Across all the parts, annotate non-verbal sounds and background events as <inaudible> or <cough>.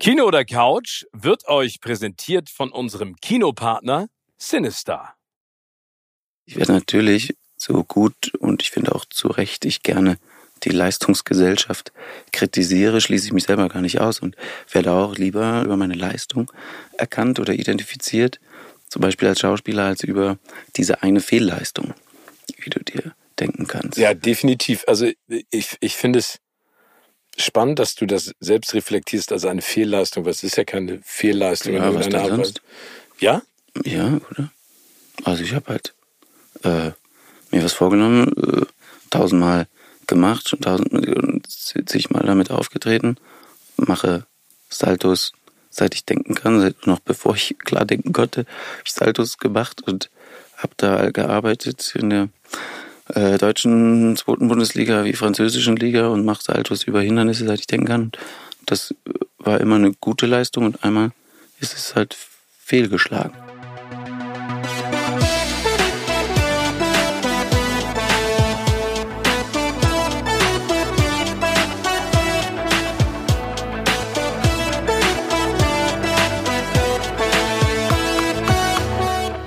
Kino oder Couch wird euch präsentiert von unserem Kinopartner Sinister. Ich werde natürlich so gut und ich finde auch zu Recht ich gerne die Leistungsgesellschaft kritisiere, schließe ich mich selber gar nicht aus und werde auch lieber über meine Leistung erkannt oder identifiziert, zum Beispiel als Schauspieler, als über diese eine Fehlleistung, wie du dir denken kannst. Ja, definitiv. Also ich, ich finde es spannend, dass du das selbst reflektierst als eine Fehlleistung, weil es ist ja keine Fehlleistung Ja, in was irgendeiner Art. sonst? Ja? Ja, oder? Also ich habe halt äh, mir was vorgenommen, äh, tausendmal gemacht, schon tausend zigmal damit aufgetreten, mache Saltos, seit ich denken kann, seit noch bevor ich klar denken konnte, habe ich Saltos gemacht und habe da gearbeitet in der äh, deutschen zweiten Bundesliga wie französischen Liga und mache Saltos über Hindernisse, seit ich denken kann. Das war immer eine gute Leistung und einmal ist es halt fehlgeschlagen.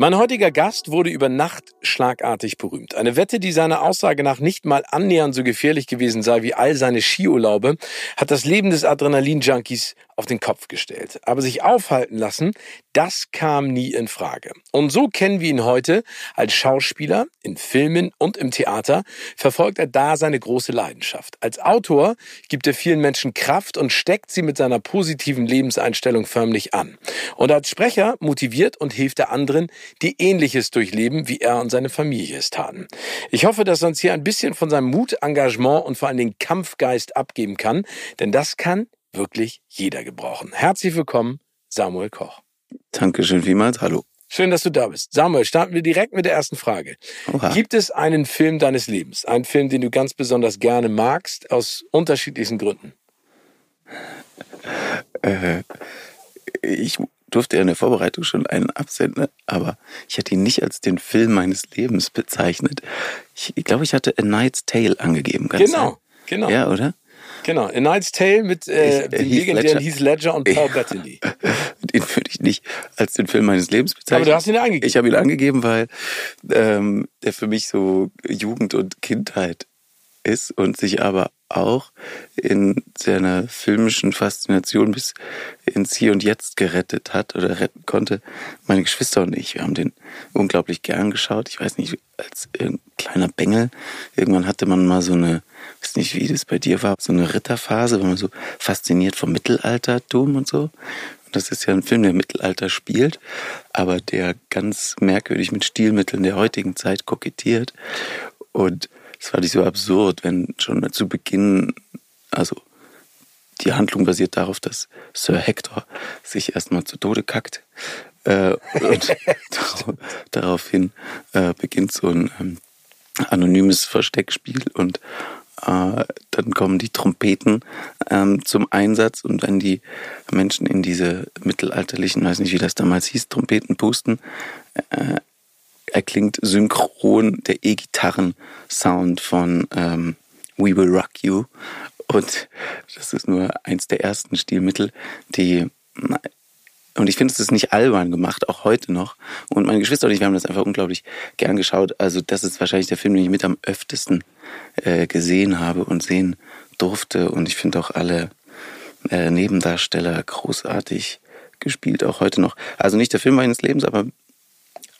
Mein heutiger Gast wurde über Nacht schlagartig berühmt. Eine Wette, die seiner Aussage nach nicht mal annähernd so gefährlich gewesen sei wie all seine Skiurlaube, hat das Leben des Adrenalin-Junkies auf den Kopf gestellt. Aber sich aufhalten lassen, das kam nie in Frage. Und so kennen wir ihn heute als Schauspieler in Filmen und im Theater, verfolgt er da seine große Leidenschaft. Als Autor gibt er vielen Menschen Kraft und steckt sie mit seiner positiven Lebenseinstellung förmlich an. Und als Sprecher motiviert und hilft er anderen, die Ähnliches durchleben, wie er und seine Familie es taten. Ich hoffe, dass er uns hier ein bisschen von seinem Mut, Engagement und vor allem den Kampfgeist abgeben kann, denn das kann wirklich jeder gebrauchen. Herzlich willkommen, Samuel Koch. Dankeschön vielmals. Hallo. Schön, dass du da bist. Samuel, starten wir direkt mit der ersten Frage. Oha. Gibt es einen Film deines Lebens, einen Film, den du ganz besonders gerne magst, aus unterschiedlichsten Gründen? Äh, ich durfte ja in der Vorbereitung schon einen absenden, aber ich hätte ihn nicht als den Film meines Lebens bezeichnet. Ich, ich glaube, ich hatte A Knight's Tale angegeben. Ganz Genau, genau. Ja, oder? Genau, A Knight's Tale mit äh, Ich- äh, dem Heath legendären Ledger. Heath Ledger und Paul Ja. Bettany. <laughs> Den würde ich nicht als den Film meines Lebens bezeichnen. Aber du hast ihn ja angegeben. Ich habe ihn angegeben, weil ähm, der für mich so Jugend und Kindheit ist und sich aber auch in seiner filmischen Faszination bis ins Hier und Jetzt gerettet hat oder retten konnte. Meine Geschwister und ich, wir haben den unglaublich gern geschaut. Ich weiß nicht, als kleiner Bengel. Irgendwann hatte man mal so eine, weiß nicht, wie das bei dir war, so eine Ritterphase, wenn man so fasziniert vom Mittelaltertum und so. Und das ist ja ein Film, der im Mittelalter spielt, aber der ganz merkwürdig mit Stilmitteln der heutigen Zeit kokettiert. Und es fand ich so absurd, wenn schon zu Beginn, also die Handlung basiert darauf, dass Sir Hector sich erstmal zu Tode kackt. Äh, und dar- <laughs> <laughs> daraufhin äh, beginnt so ein ähm, anonymes Versteckspiel und äh, dann kommen die Trompeten ähm, zum Einsatz und wenn die Menschen in diese mittelalterlichen, weiß nicht wie das damals hieß, Trompeten pusten, äh, erklingt synchron der E-Gitarren-Sound von ähm, We Will Rock You. Und das ist nur eins der ersten Stilmittel, die und ich finde, es ist nicht albern gemacht, auch heute noch. Und meine Geschwister und ich, wir haben das einfach unglaublich gern geschaut. Also das ist wahrscheinlich der Film, den ich mit am öftesten äh, gesehen habe und sehen durfte. Und ich finde auch alle äh, Nebendarsteller großartig gespielt, auch heute noch. Also nicht der Film meines Lebens, aber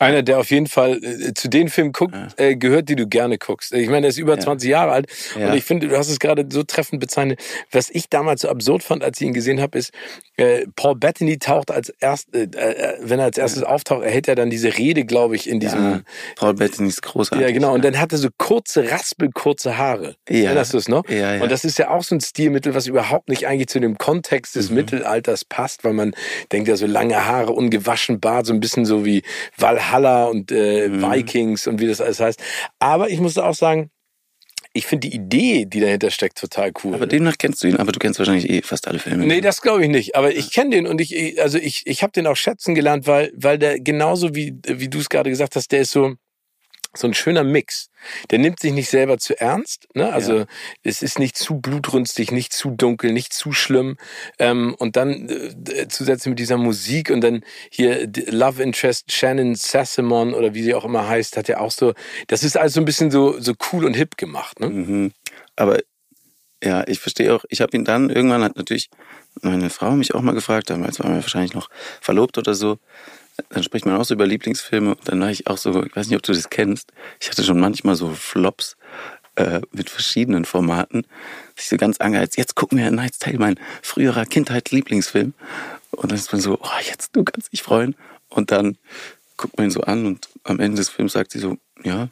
Einer, der auf jeden Fall äh, zu den Filmen guckt, ja. äh, gehört, die du gerne guckst. Ich meine, er ist über ja. 20 Jahre alt ja. und ich finde, du hast es gerade so treffend bezeichnet. Was ich damals so absurd fand, als ich ihn gesehen habe, ist, äh, Paul Bettany taucht als erst, äh, äh, wenn er als erstes auftaucht, erhält er dann diese Rede, glaube ich, in diesem. Paul Bettany ist großartig. Ja, genau. Und dann hat er so kurze, raspelkurze Haare. Ja. Erinnerst du es noch? Ja, ja. Und das ist ja auch so ein Stilmittel, was überhaupt nicht eigentlich zu dem Kontext des mhm. Mittelalters passt, weil man denkt ja so lange Haare, ungewaschen Bart, so ein bisschen so wie Valhalla und äh, mhm. Vikings und wie das alles heißt. Aber ich musste auch sagen, ich finde die Idee, die dahinter steckt, total cool. Aber demnach kennst du ihn, aber du kennst wahrscheinlich eh fast alle Filme. Nee, das glaube ich nicht. Aber ich kenne den und ich, also ich, ich habe den auch schätzen gelernt, weil, weil der genauso wie, wie du es gerade gesagt hast, der ist so, so ein schöner Mix. Der nimmt sich nicht selber zu ernst. Ne? Also ja. es ist nicht zu blutrünstig, nicht zu dunkel, nicht zu schlimm. Ähm, und dann äh, zusätzlich mit dieser Musik und dann hier Love Interest Shannon Sassamon oder wie sie auch immer heißt, hat ja auch so. Das ist also ein bisschen so so cool und hip gemacht. Ne? Mhm. Aber ja, ich verstehe auch. Ich habe ihn dann irgendwann hat natürlich meine Frau mich auch mal gefragt, damals waren wir wahrscheinlich noch verlobt oder so dann spricht man auch so über Lieblingsfilme. Und dann war ich auch so, ich weiß nicht, ob du das kennst. Ich hatte schon manchmal so Flops äh, mit verschiedenen Formaten. Ich so ganz angeheizt, jetzt gucken wir Night's Tale, mein früherer Kindheit-Lieblingsfilm. Und dann ist man so, oh, jetzt, du kannst dich freuen. Und dann guckt man ihn so an und am Ende des Films sagt sie so, ja,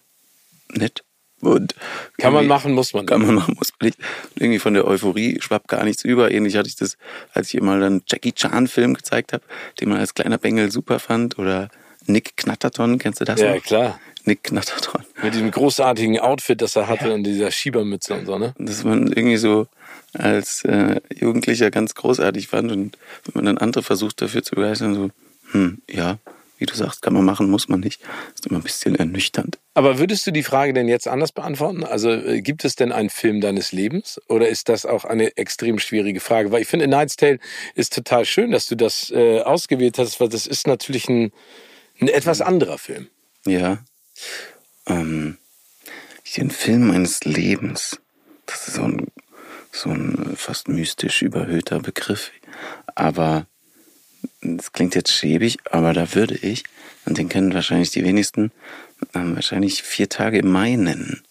nett. Und kann man machen, muss man. Kann man machen, muss man nicht. Und irgendwie von der Euphorie schwappt gar nichts über. Ähnlich hatte ich das, als ich mal einen Jackie Chan-Film gezeigt habe, den man als kleiner Bengel super fand. Oder Nick Knatterton, kennst du das Ja, noch? klar. Nick Knatterton. Mit diesem großartigen Outfit, das er hatte ja. und dieser Schiebermütze und so, ne? Das man irgendwie so als äh, Jugendlicher ganz großartig fand. Und wenn man dann andere versucht dafür zu begeistern, so, hm, ja, wie du sagst, kann man machen, muss man nicht. Ist immer ein bisschen ernüchternd. Aber würdest du die Frage denn jetzt anders beantworten? Also äh, gibt es denn einen Film deines Lebens oder ist das auch eine extrem schwierige Frage? Weil ich finde, Night's Tale ist total schön, dass du das äh, ausgewählt hast, weil das ist natürlich ein, ein etwas anderer Film. Ja. Ähm, den Film meines Lebens, das ist so ein, so ein fast mystisch überhöhter Begriff. Aber das klingt jetzt schäbig, aber da würde ich, und den kennen wahrscheinlich die wenigsten, ähm, wahrscheinlich vier Tage im Mai nennen.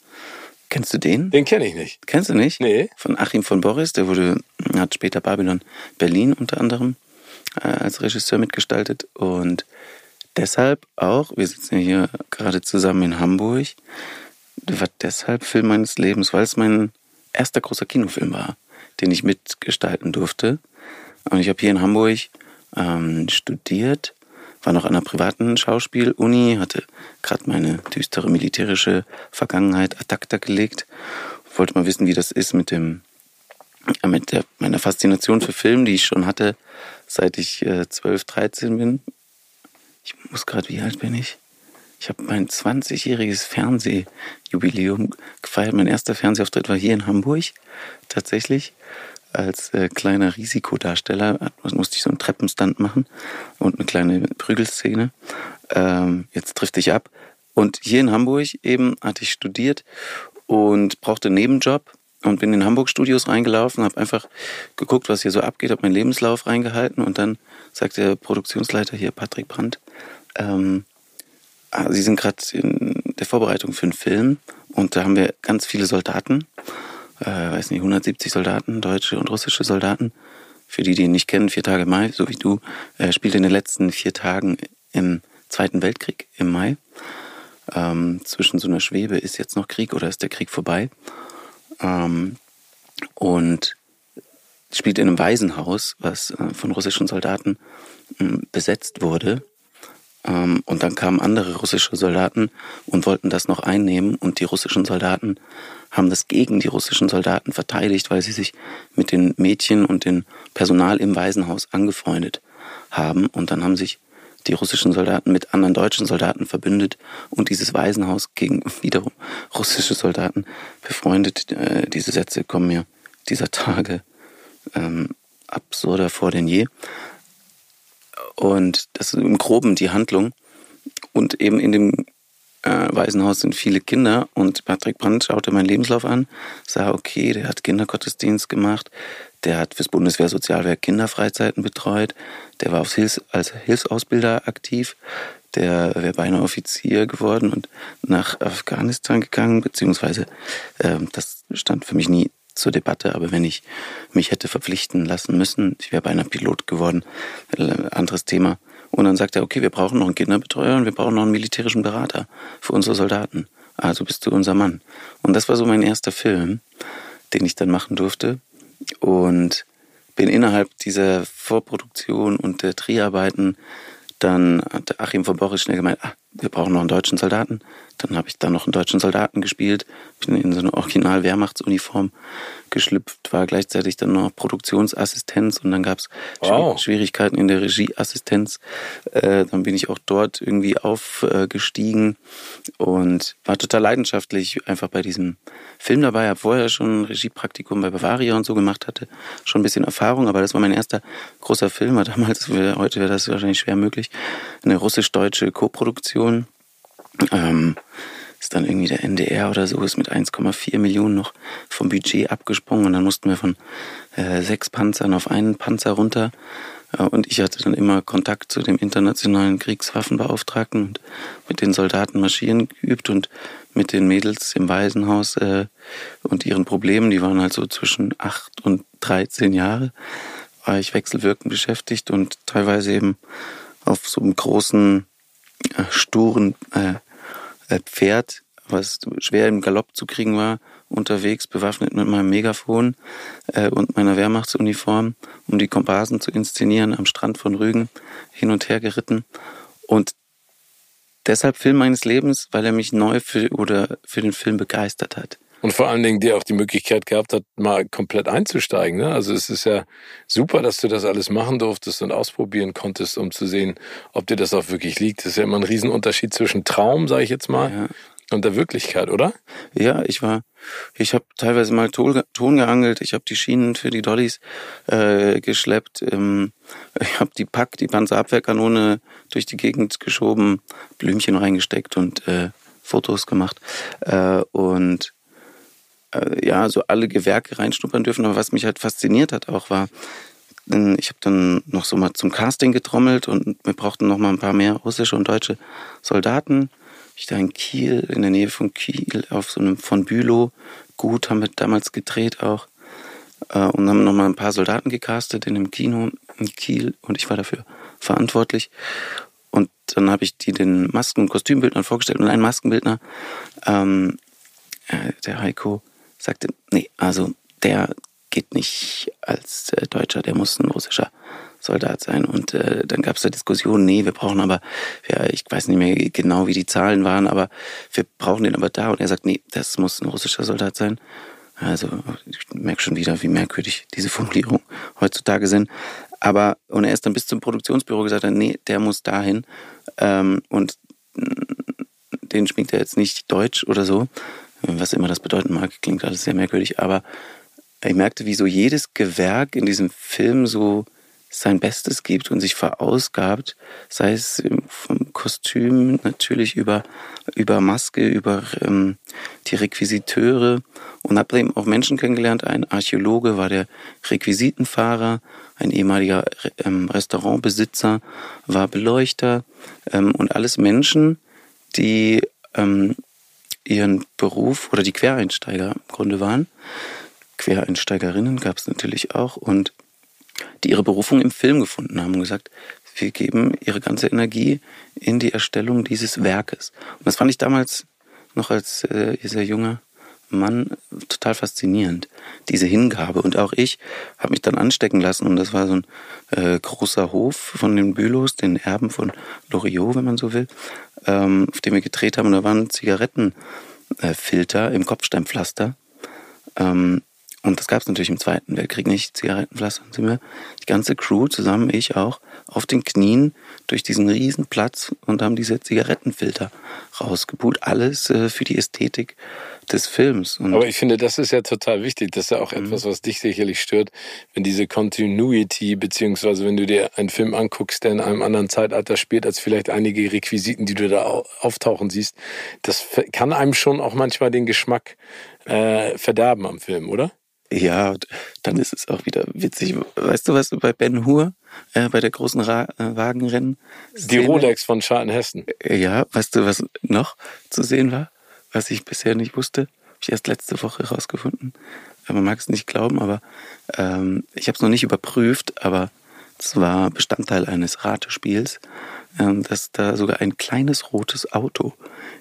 Kennst du den? Den kenne ich nicht. Kennst du nicht? Nee. Von Achim von Boris, der wurde, hat später Babylon Berlin unter anderem äh, als Regisseur mitgestaltet und deshalb auch, wir sitzen hier gerade zusammen in Hamburg, war deshalb Film meines Lebens, weil es mein erster großer Kinofilm war, den ich mitgestalten durfte. Und ich habe hier in Hamburg ähm, studiert, war noch an einer privaten Schauspieluni, hatte gerade meine düstere militärische Vergangenheit ad acta gelegt, wollte mal wissen, wie das ist mit dem äh, mit der, meiner Faszination für Film, die ich schon hatte, seit ich äh, 12, 13 bin. Ich muss gerade, wie alt bin ich? Ich habe mein 20-jähriges Fernsehjubiläum gefeiert. Mein erster Fernsehauftritt war hier in Hamburg, tatsächlich als äh, kleiner Risikodarsteller musste ich so einen Treppenstand machen und eine kleine Prügelszene. Ähm, jetzt trifft dich ab. Und hier in Hamburg eben hatte ich studiert und brauchte einen Nebenjob und bin in Hamburg Studios reingelaufen, habe einfach geguckt, was hier so abgeht, habe meinen Lebenslauf reingehalten und dann sagt der Produktionsleiter hier, Patrick Brandt, ähm, ah, Sie sind gerade in der Vorbereitung für einen Film und da haben wir ganz viele Soldaten äh, weiß nicht, 170 Soldaten, deutsche und russische Soldaten. Für die, die ihn nicht kennen, vier Tage Mai, so wie du, äh, spielt in den letzten vier Tagen im Zweiten Weltkrieg im Mai. Ähm, zwischen so einer Schwebe ist jetzt noch Krieg oder ist der Krieg vorbei? Ähm, und spielt in einem Waisenhaus, was äh, von russischen Soldaten äh, besetzt wurde. Ähm, und dann kamen andere russische Soldaten und wollten das noch einnehmen. Und die russischen Soldaten haben das gegen die russischen Soldaten verteidigt, weil sie sich mit den Mädchen und dem Personal im Waisenhaus angefreundet haben. Und dann haben sich die russischen Soldaten mit anderen deutschen Soldaten verbündet und dieses Waisenhaus gegen <laughs> wiederum russische Soldaten befreundet. Äh, diese Sätze kommen mir dieser Tage ähm, absurder vor denn je. Und das ist im Groben die Handlung. Und eben in dem äh, Waisenhaus sind viele Kinder. Und Patrick Brandt schaute meinen Lebenslauf an, sah, okay, der hat Kindergottesdienst gemacht, der hat fürs Bundeswehrsozialwerk Kinderfreizeiten betreut, der war Hilfs als Hilfsausbilder aktiv, der wäre beinahe Offizier geworden und nach Afghanistan gegangen, beziehungsweise äh, das stand für mich nie zur Debatte, aber wenn ich mich hätte verpflichten lassen müssen, ich wäre beinahe Pilot geworden, äh, anderes Thema. Und dann sagt er, okay, wir brauchen noch einen Kinderbetreuer und wir brauchen noch einen militärischen Berater für unsere Soldaten. Also bist du unser Mann. Und das war so mein erster Film, den ich dann machen durfte. Und bin innerhalb dieser Vorproduktion und der Dreharbeiten dann hat Achim von Boris schnell gemeint, ah, wir brauchen noch einen deutschen Soldaten. Dann habe ich da noch einen deutschen Soldaten gespielt, bin in so eine Original-Wehrmachtsuniform geschlüpft, war gleichzeitig dann noch Produktionsassistenz und dann gab es wow. Schwierigkeiten in der Regieassistenz. Äh, dann bin ich auch dort irgendwie aufgestiegen und war total leidenschaftlich einfach bei diesem Film dabei. Habe vorher schon ein Regiepraktikum bei Bavaria und so gemacht, hatte schon ein bisschen Erfahrung, aber das war mein erster großer Film. Damals, heute wäre das wahrscheinlich schwer möglich, eine russisch-deutsche Koproduktion. Ähm, ist dann irgendwie der NDR oder so, ist mit 1,4 Millionen noch vom Budget abgesprungen und dann mussten wir von äh, sechs Panzern auf einen Panzer runter. Äh, und ich hatte dann immer Kontakt zu dem internationalen Kriegswaffenbeauftragten und mit den Soldaten marschieren geübt und mit den Mädels im Waisenhaus äh, und ihren Problemen, die waren halt so zwischen acht und 13 Jahre, war ich wechselwirkend beschäftigt und teilweise eben auf so einem großen, sturen äh, äh, Pferd, was schwer im Galopp zu kriegen war, unterwegs, bewaffnet mit meinem Megafon äh, und meiner Wehrmachtsuniform, um die Komparsen zu inszenieren, am Strand von Rügen hin und her geritten. Und deshalb Film meines Lebens, weil er mich neu für oder für den Film begeistert hat. Und vor allen Dingen, der auch die Möglichkeit gehabt hat, mal komplett einzusteigen. Ne? Also es ist ja super, dass du das alles machen durftest und ausprobieren konntest, um zu sehen, ob dir das auch wirklich liegt. Das ist ja immer ein Riesenunterschied zwischen Traum, sage ich jetzt mal, ja. und der Wirklichkeit, oder? Ja, ich war, ich habe teilweise mal Ton, Ton geangelt, ich habe die Schienen für die Dollys äh, geschleppt, ähm, <laughs> ich habe die Pack, die Panzerabwehrkanone durch die Gegend geschoben, Blümchen reingesteckt und äh, Fotos gemacht. Äh, und äh, ja, so alle Gewerke reinschnuppern dürfen. Aber was mich halt fasziniert hat auch war, ich habe dann noch so mal zum Casting getrommelt und wir brauchten noch mal ein paar mehr russische und deutsche Soldaten. Ich da in Kiel, in der Nähe von Kiel, auf so einem von Bülow gut haben wir damals gedreht auch äh, und haben noch mal ein paar Soldaten gecastet in dem Kino in Kiel und ich war dafür verantwortlich. Und dann habe ich die den Masken- und Kostümbildnern vorgestellt und ein Maskenbildner, ähm, äh, der Heiko, sagte, nee, also der geht nicht als äh, Deutscher, der muss ein russischer Soldat sein. Und äh, dann gab es da Diskussionen, nee, wir brauchen aber, ja, ich weiß nicht mehr genau, wie die Zahlen waren, aber wir brauchen den aber da. Und er sagt, nee, das muss ein russischer Soldat sein. Also ich merke schon wieder, wie merkwürdig diese Formulierungen heutzutage sind. Aber, und er ist dann bis zum Produktionsbüro gesagt, nee, der muss dahin. Ähm, und den schminkt er jetzt nicht Deutsch oder so, was immer das bedeuten mag, klingt alles sehr merkwürdig, aber ich merkte, wie so jedes Gewerk in diesem Film so sein Bestes gibt und sich verausgabt, sei es vom Kostüm natürlich über, über Maske, über ähm, die Requisiteure und habe eben auch Menschen kennengelernt. Ein Archäologe war der Requisitenfahrer, ein ehemaliger ähm, Restaurantbesitzer war Beleuchter ähm, und alles Menschen, die ähm, ihren Beruf oder die Quereinsteiger im Grunde waren. Quereinsteigerinnen gab es natürlich auch und die ihre Berufung im Film gefunden haben und gesagt, wir geben ihre ganze Energie in die Erstellung dieses Werkes. Und das fand ich damals noch als äh, sehr junger Mann total faszinierend, diese Hingabe. Und auch ich habe mich dann anstecken lassen und das war so ein äh, großer Hof von den Bülows, den Erben von Loriot, wenn man so will, ähm, auf dem wir gedreht haben. Und da waren Zigarettenfilter äh, im Kopfsteinpflaster. Ähm, und das gab es natürlich im Zweiten Weltkrieg nicht, Zigarettenpflaster. Sind wir, die ganze Crew zusammen, ich auch, auf den Knien durch diesen riesen Platz und haben diese Zigarettenfilter rausgepult. Alles äh, für die Ästhetik des Films. Und Aber ich finde, das ist ja total wichtig. Das ist ja auch mhm. etwas, was dich sicherlich stört, wenn diese Continuity, beziehungsweise wenn du dir einen Film anguckst, der in einem anderen Zeitalter spielt, als vielleicht einige Requisiten, die du da auftauchen siehst, das kann einem schon auch manchmal den Geschmack äh, verderben am Film, oder? Ja, dann ist es auch wieder witzig. Weißt du, was bei Ben Hur, äh, bei der großen Ra äh, Wagenrennen? Die Rolex von Schadenhessen. Äh, ja, weißt du, was noch zu sehen war, was ich bisher nicht wusste? Habe ich erst letzte Woche herausgefunden. Man mag es nicht glauben, aber ähm, ich habe es noch nicht überprüft, aber es war Bestandteil eines Ratespiels, ähm, dass da sogar ein kleines rotes Auto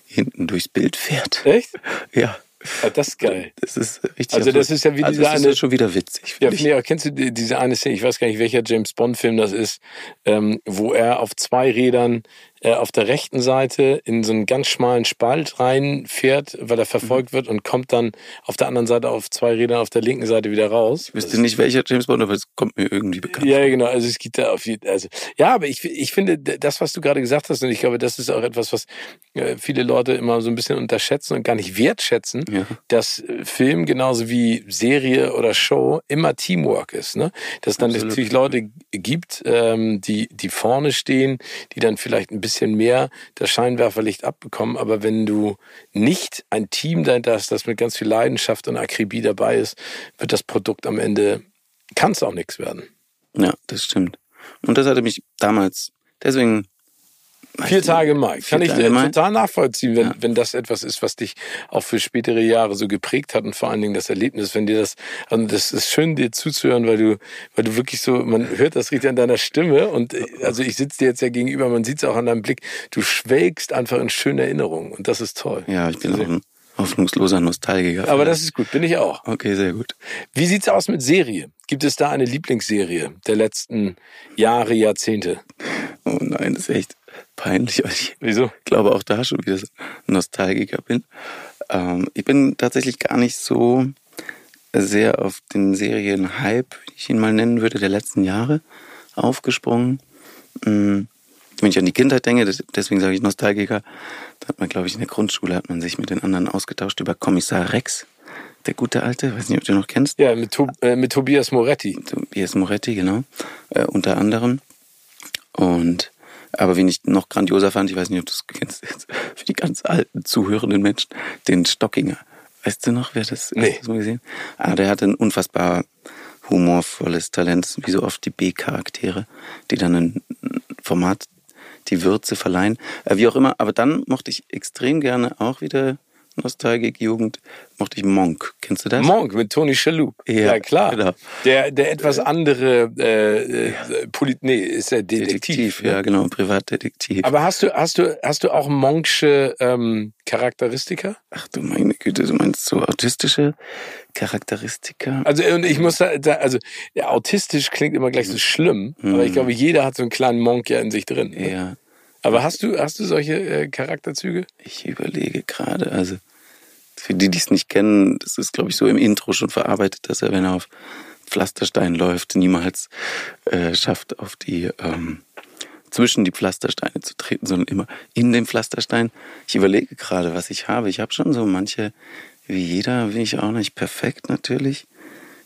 hinten durchs Bild fährt. Echt? <laughs> Ja. Ja, das ist geil. Das ist richtig. Also das ist ja wie also diese eine. Das schon wieder witzig. Ja, nee, kennst du diese eine Szene? Ich weiß gar nicht, welcher James Bond Film das ist, ähm, wo er auf zwei Rädern auf der rechten Seite in so einen ganz schmalen Spalt reinfährt, weil er verfolgt mhm. wird und kommt dann auf der anderen Seite auf zwei Rädern auf der linken Seite wieder raus. Ich wüsste nicht welcher James Bond, aber es kommt mir irgendwie bekannt. Ja, genau. Also es gibt da auf jeden also ja, aber ich, ich finde das, was du gerade gesagt hast, und ich glaube, das ist auch etwas, was äh, viele Leute immer so ein bisschen unterschätzen und gar nicht wertschätzen, ja. dass äh, Film genauso wie Serie oder Show immer Teamwork ist. Ne? Dass es dann Absolut. natürlich Leute gibt, ähm, die, die vorne stehen, die dann vielleicht ein bisschen bisschen mehr das Scheinwerferlicht abbekommen. Aber wenn du nicht ein Team dahinter hast, das mit ganz viel Leidenschaft und Akribie dabei ist, wird das Produkt am Ende, kann es auch nichts werden. Ja, das stimmt. Und das hatte mich damals, deswegen Vier Tage im Mai. Kann ich total nachvollziehen, wenn, ja. wenn das etwas ist, was dich auch für spätere Jahre so geprägt hat und vor allen Dingen das Erlebnis, wenn dir das, also das ist schön, dir zuzuhören, weil du, weil du wirklich so, man hört das richtig an deiner Stimme und also ich sitze dir jetzt ja gegenüber, man sieht es auch an deinem Blick, du schwelgst einfach in schöne Erinnerungen und das ist toll. Ja, ich bin auch ein hoffnungsloser Nostalgiker. Aber das ist gut, bin ich auch. Okay, sehr gut. Wie sieht's aus mit Serie? Gibt es da eine Lieblingsserie der letzten Jahre, Jahrzehnte? Oh nein, das ist echt peinlich, weil ich Wieso? glaube auch da schon wieder Nostalgiker bin. Ähm, ich bin tatsächlich gar nicht so sehr auf den Serienhype, wie ich ihn mal nennen würde, der letzten Jahre aufgesprungen. Ähm, wenn ich an die Kindheit denke, deswegen sage ich Nostalgiker, da hat man, glaube ich, in der Grundschule hat man sich mit den anderen ausgetauscht über Kommissar Rex. Der gute alte, weiß nicht, ob du noch kennst. Ja, mit, to äh, mit Tobias Moretti. Tobias Moretti, genau. Äh, unter anderem. Und aber wen ich noch grandioser fand, ich weiß nicht, ob du es kennst, für die ganz alten zuhörenden Menschen, den Stockinger. Weißt du noch, wer das, nee. das mal gesehen? Ah, der hatte ein unfassbar humorvolles Talent, wie so oft die B-Charaktere, die dann ein Format die Würze verleihen. Äh, wie auch immer, aber dann mochte ich extrem gerne auch wieder Nostalgik, Jugend, mochte ich Monk. Kennst du das? Monk mit Tony Shalhoub. Ja, ja klar. Genau. Der, der etwas andere, äh, ja. Äh, Polit nee, ist der Detektiv. Detektiv ne? Ja, genau, Privatdetektiv. Aber hast du, hast du, hast du auch Monksche ähm, Charakteristika? Ach du meine Güte, du meinst so autistische Charakteristika? Also und ich muss da, also ja, autistisch klingt immer gleich so schlimm, mhm. aber ich glaube, jeder hat so einen kleinen Monk ja in sich drin. Ne? Ja. Aber hast du, hast du solche äh, Charakterzüge? Ich überlege gerade, also für die, die es nicht kennen, das ist, glaube ich, so im Intro schon verarbeitet, dass er, wenn er auf Pflasterstein läuft, niemals äh, schafft, auf die ähm, zwischen die Pflastersteine zu treten, sondern immer in den Pflasterstein. Ich überlege gerade, was ich habe. Ich habe schon so manche, wie jeder, bin ich auch nicht perfekt natürlich.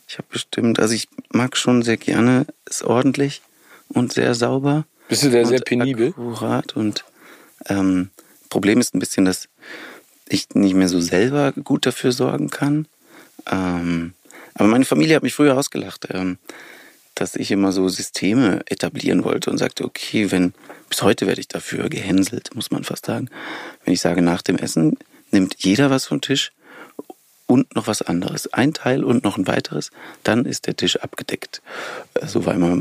Ich habe bestimmt, also ich mag schon sehr gerne, ist ordentlich und sehr sauber. Bist du da sehr penibel? Akkurat und ähm, Problem ist ein bisschen, dass ich nicht mehr so selber gut dafür sorgen kann. Ähm, aber meine Familie hat mich früher ausgelacht, ähm, dass ich immer so Systeme etablieren wollte und sagte, okay, wenn bis heute werde ich dafür gehänselt, muss man fast sagen. Wenn ich sage, nach dem Essen nimmt jeder was vom Tisch und noch was anderes. Ein Teil und noch ein weiteres, dann ist der Tisch abgedeckt. Äh, so war immer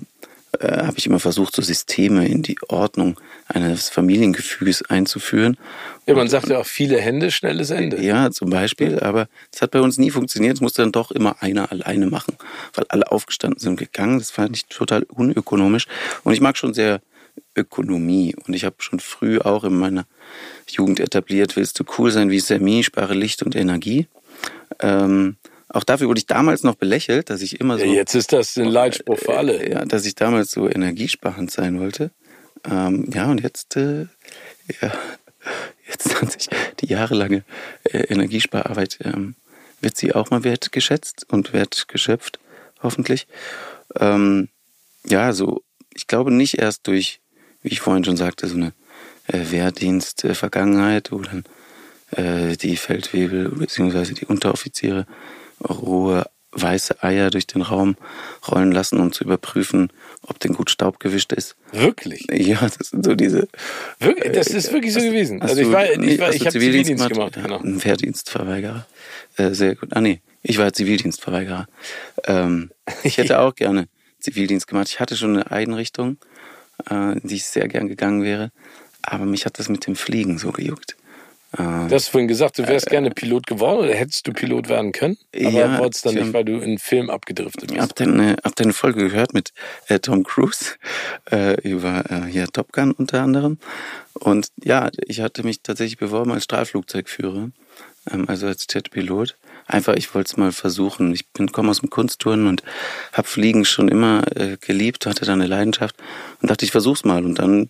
äh, habe ich immer versucht, so Systeme in die Ordnung eines Familiengefüges einzuführen. Ja, man sagt ja auch viele Hände, schnelles Ende. Ja, zum Beispiel, aber es hat bei uns nie funktioniert. Es musste dann doch immer einer alleine machen, weil alle aufgestanden sind und gegangen. Das fand ich total unökonomisch. Und ich mag schon sehr Ökonomie. Und ich habe schon früh auch in meiner Jugend etabliert, willst du cool sein wie Semi, spare Licht und Energie. Ähm, auch dafür wurde ich damals noch belächelt, dass ich immer so. Ja, jetzt ist das ein Leitspruch für alle. Äh, ja, dass ich damals so energiesparend sein wollte. Ähm, ja, und jetzt, äh, ja, <laughs> jetzt hat sich die jahrelange äh, Energiespararbeit, ähm, wird sie auch mal wertgeschätzt und wertgeschöpft, hoffentlich. Ähm, ja, so, ich glaube nicht erst durch, wie ich vorhin schon sagte, so eine äh, Wehrdienst-Vergangenheit, wo dann äh, die Feldwebel bzw. die Unteroffiziere rohe weiße Eier durch den Raum rollen lassen, um zu überprüfen, ob denn gut Staub gewischt ist. Wirklich? Ja, das sind so diese. Wirklich? Das ist wirklich so hast, gewesen. Hast also ich war, ich, war, ich habe Zivildienst gemacht. Ja, genau. Ein Wehrdienstverweigerer. Äh, sehr gut. Ah nee, ich war Zivildienstverweigerer. Ähm, ich hätte <laughs> auch gerne Zivildienst gemacht. Ich hatte schon eine Einrichtung, äh, in die ich sehr gern gegangen wäre. Aber mich hat das mit dem Fliegen so gejuckt. Du hast vorhin gesagt, du wärst äh, gerne Pilot geworden oder hättest du Pilot werden können? Aber Ja, wolltest dann ich- nicht, weil du in Film abgedriftet Ich bist. hab deine, hab deine Folge gehört mit äh, Tom Cruise <laughs> äh, über äh, hier Top Gun unter anderem. Und ja, ich hatte mich tatsächlich beworben als Strahlflugzeugführer, ähm, also als Jetpilot. Einfach, ich wollte es mal versuchen. Ich bin komme aus dem Kunstturnen und habe Fliegen schon immer äh, geliebt, hatte da eine Leidenschaft und dachte, ich versuch's mal. Und dann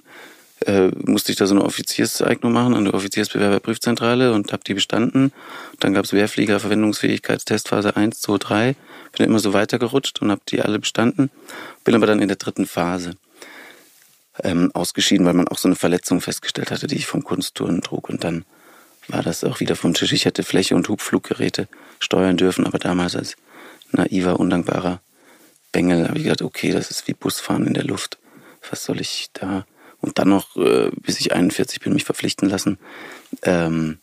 äh, musste ich da so eine Offizierseignung machen an der Offiziersbewerberprüfzentrale und habe die bestanden. Dann gab es Wehrflieger Verwendungsfähigkeitstest Phase 1, 2, 3. Bin immer so weitergerutscht und habe die alle bestanden. Bin aber dann in der dritten Phase ähm, ausgeschieden, weil man auch so eine Verletzung festgestellt hatte, die ich vom Kunstturnen trug. Und dann war das auch wieder vom Tisch. Ich hätte Fläche- und Hubfluggeräte steuern dürfen, aber damals als naiver, undankbarer Bengel habe ich gedacht, okay, das ist wie Busfahren in der Luft. Was soll ich da? Und dann noch, äh, bis ich 41 bin, mich verpflichten lassen. Ähm,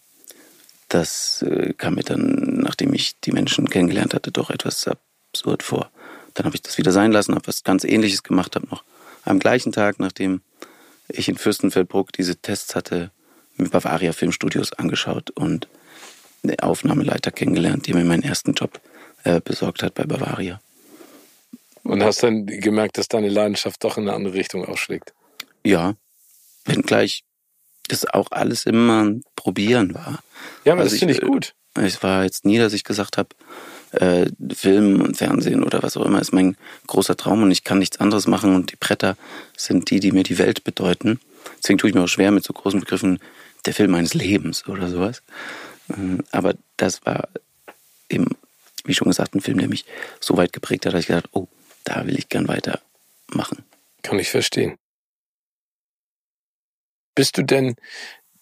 das äh, kam mir dann, nachdem ich die Menschen kennengelernt hatte, doch etwas absurd vor. Dann habe ich das wieder sein lassen, habe was ganz Ähnliches gemacht, habe noch am gleichen Tag, nachdem ich in Fürstenfeldbruck diese Tests hatte, mir Bavaria Filmstudios angeschaut und den Aufnahmeleiter kennengelernt, der mir meinen ersten Job äh, besorgt hat bei Bavaria. Und hast dann gemerkt, dass deine Leidenschaft doch in eine andere Richtung ausschlägt. Ja, wenngleich das auch alles immer ein Probieren war. Ja, aber Also das finde ich äh, gut. Es war jetzt nie, dass ich gesagt habe, äh, Film und Fernsehen oder was auch immer ist mein großer Traum und ich kann nichts anderes machen und die Bretter sind die, die mir die Welt bedeuten. Deswegen tue ich mir auch schwer mit so großen Begriffen, der Film meines Lebens oder sowas. Ähm, Aber das war eben, wie schon gesagt, ein Film, der mich so weit geprägt hat, dass ich gedacht oh, da will ich gern weitermachen. Kann ich verstehen. Bist du denn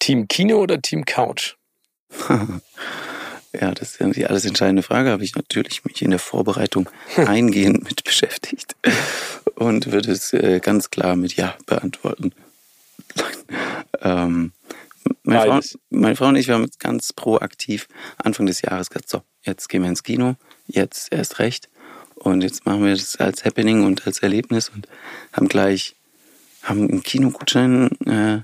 Team Kino oder Team Couch? <laughs> Ja, das ist ja die alles entscheidende Frage. Habe ich natürlich mich in der Vorbereitung <laughs> eingehend mit beschäftigt und würde es äh, ganz klar mit Ja beantworten. <laughs> ähm, meine, Frau, meine Frau und ich, wir haben jetzt ganz proaktiv Anfang des Jahres gesagt, so, jetzt gehen wir ins Kino, jetzt erst recht. Und jetzt machen wir das als Happening und als Erlebnis und haben gleich, haben einen Kinogutschein äh,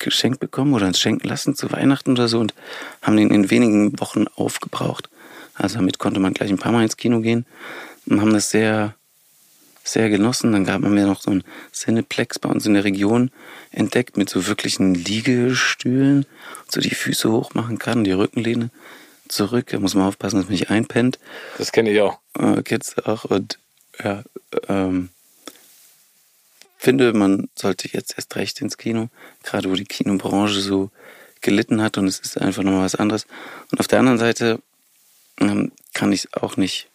geschenkt bekommen oder uns schenken lassen zu Weihnachten oder so und haben den in wenigen Wochen aufgebraucht. Also damit konnte man gleich ein paar Mal ins Kino gehen und haben das sehr, sehr genossen. Dann gab man mir noch so ein Cineplex bei uns in der Region entdeckt mit so wirklichen Liegestühlen, so die Füße hoch machen kann, die Rückenlehne zurück. Da muss man aufpassen, dass man nicht einpennt. Das kenne ich auch. Äh, kennst du auch. Und ja, ähm, finde, man sollte jetzt erst recht ins Kino, gerade wo die Kinobranche so gelitten hat und es ist einfach nochmal was anderes. Und auf der anderen Seite ähm, kann ich es auch nicht,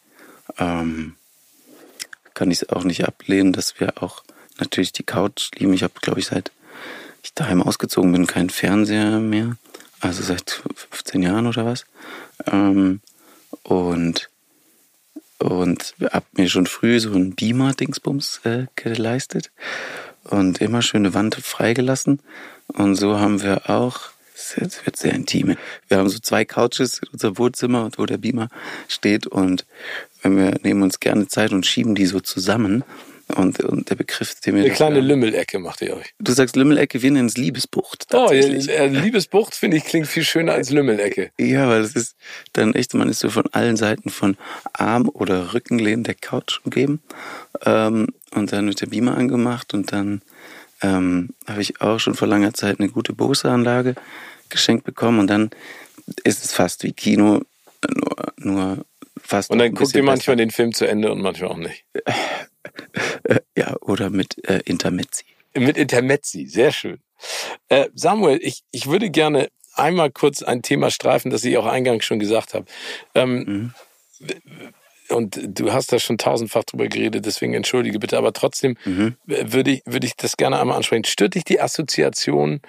ähm, kann ich es auch nicht ablehnen, dass wir auch natürlich die Couch lieben. Ich habe, glaube ich, seit ich daheim ausgezogen bin, keinen Fernseher mehr. Also seit 15 Jahren oder was. Ähm, und und hab mir schon früh so einen Beamer-Dingsbums äh, geleistet und immer schöne Wand freigelassen. Und so haben wir auch, es wird sehr intim, wir haben so zwei Couches in unserem Wohnzimmer, wo der Beamer steht und wir nehmen uns gerne Zeit und schieben die so zusammen. Und, und der Begriff, den wir Eine kleine Lümmelecke macht ihr euch. Du sagst Lümmelecke, wir nennen es Liebesbucht. Oh, Liebesbucht finde ich klingt viel schöner als Lümmelecke. Ja, weil es ist dann echt, man ist so von allen Seiten von Arm- oder Rückenlehnen der Couch umgeben. Ähm, und dann wird der Beamer angemacht und dann ähm, habe ich auch schon vor langer Zeit eine gute Bose-Anlage geschenkt bekommen und dann ist es fast wie Kino, nur, nur fast. Und dann guckt ihr manchmal besser. den Film zu Ende und manchmal auch nicht. ja, oder mit äh, Intermezzi. Mit Intermezzi, sehr schön. Äh, Samuel, ich, ich würde gerne einmal kurz ein Thema streifen, das ich auch eingangs schon gesagt habe. Ähm, mhm. Und du hast da schon tausendfach drüber geredet, deswegen entschuldige bitte, aber trotzdem mhm. würde, ich, würde ich das gerne einmal ansprechen. Stört dich die Assoziation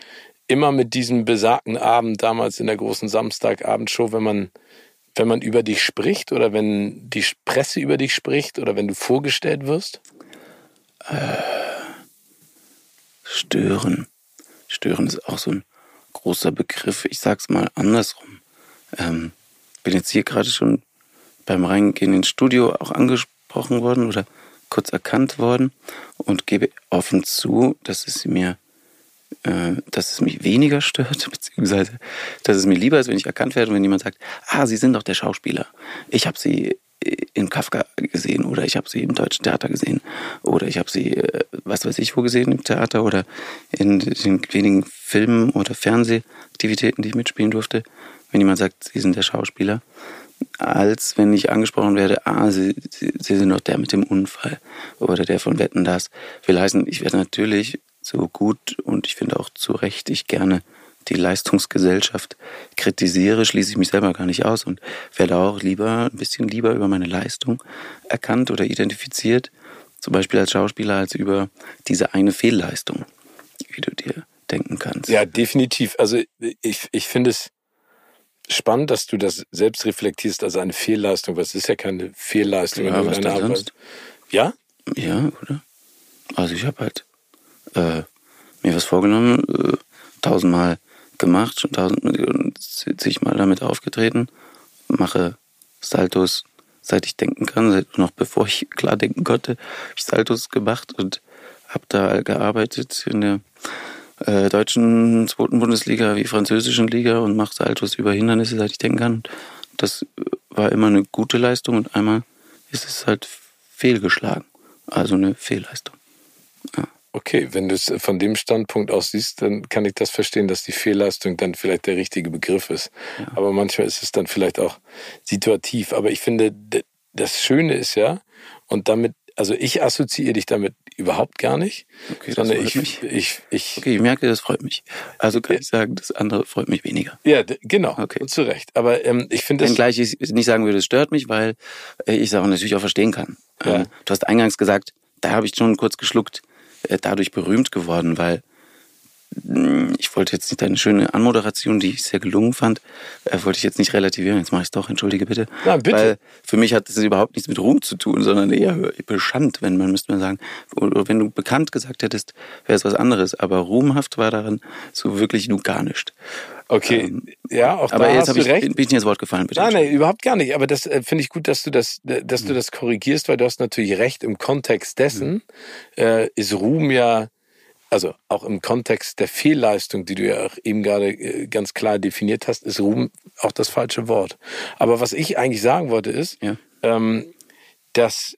immer mit diesem besagten Abend damals in der großen Samstagabendshow, wenn man, wenn man über dich spricht oder wenn die Presse über dich spricht oder wenn du vorgestellt wirst? Äh, stören. Stören ist auch so ein großer Begriff. Ich sag's mal andersrum. Ähm, bin jetzt hier gerade schon beim Reingehen ins Studio auch angesprochen worden oder kurz erkannt worden und gebe offen zu, dass es mir, dass es mich weniger stört, <laughs> beziehungsweise dass es mir lieber ist, wenn ich erkannt werde, wenn jemand sagt, ah, Sie sind doch der Schauspieler. Ich habe Sie in Kafka gesehen oder ich habe sie im Deutschen Theater gesehen oder ich habe sie, äh, was weiß ich, wo gesehen im Theater oder in den wenigen Filmen oder Fernsehaktivitäten, die ich mitspielen durfte, wenn jemand sagt, sie sind der Schauspieler, als wenn ich angesprochen werde, ah, sie, sie sind doch der mit dem Unfall oder der von Wetten das. Will heißen, ich werde natürlich so gut und ich finde auch zu Recht ich gerne die Leistungsgesellschaft kritisiere, schließe ich mich selber gar nicht aus und werde auch lieber, ein bisschen lieber über meine Leistung erkannt oder identifiziert, zum Beispiel als Schauspieler, als über diese eine Fehlleistung, wie du dir denken kannst. Ja, definitiv. Also ich, ich finde es spannend, dass du das selbst reflektierst als eine Fehlleistung, weil es ist ja keine Fehlleistung ja, irgendeiner Art. Sonst? Ja? Ja, oder? Also ich habe halt äh, mir was vorgenommen, äh, tausendmal gemacht, schon tausend, zigmal damit aufgetreten, mache Saltos, seit ich denken kann, noch bevor ich klar denken konnte, habe ich Saltos gemacht und habe da gearbeitet in der äh, deutschen zweiten Bundesliga wie französischen Liga und mache Saltos über Hindernisse, seit ich denken kann. Das war immer eine gute Leistung und einmal ist es halt fehlgeschlagen. Also eine Fehlleistung. Ja. Okay, wenn du es von dem Standpunkt aus siehst, dann kann ich das verstehen, dass die Fehlleistung dann vielleicht der richtige Begriff ist. Ja. Aber manchmal ist es dann vielleicht auch situativ. Aber ich finde, das Schöne ist ja, und damit, also ich assoziiere dich damit überhaupt gar nicht. Okay, sondern ich, mich. Ich, ich, okay, ich merke, das freut mich. Also kann ich sagen, das andere freut mich weniger. Ja, genau. Okay. Und zu Recht. Aber ähm, ich finde das. Wenngleich ich nicht sagen würde, es stört mich, weil ich es auch natürlich auch verstehen kann. Ja. Ähm, du hast eingangs gesagt, da habe ich schon kurz geschluckt äh, dadurch berühmt geworden, weil ich wollte jetzt nicht deine schöne Anmoderation, die ich sehr gelungen fand, äh, wollte ich jetzt nicht relativieren. Jetzt mache ich es doch, entschuldige bitte. Ja, bitte. Weil für mich hat das überhaupt nichts mit Ruhm zu tun, sondern eher beschand, wenn man müsste man sagen, oder wenn du bekannt gesagt hättest, wäre es was anderes. Aber ruhmhaft war daran so wirklich nur gar nicht. Okay, ähm, ja, auch aber da jetzt hast du ich, recht. bin ich nicht ins Wort gefallen, bitte. Nein, nein, überhaupt gar nicht. Aber das äh, finde ich gut, dass du das, dass du hm. das korrigierst, weil du hast natürlich recht. Im Kontext dessen mhm. äh, ist Ruhm ja also auch im Kontext der Fehlleistung, die du ja auch eben gerade äh, ganz klar definiert hast, ist Ruhm auch das falsche Wort. Aber was ich eigentlich sagen wollte ist, ja. ähm, dass,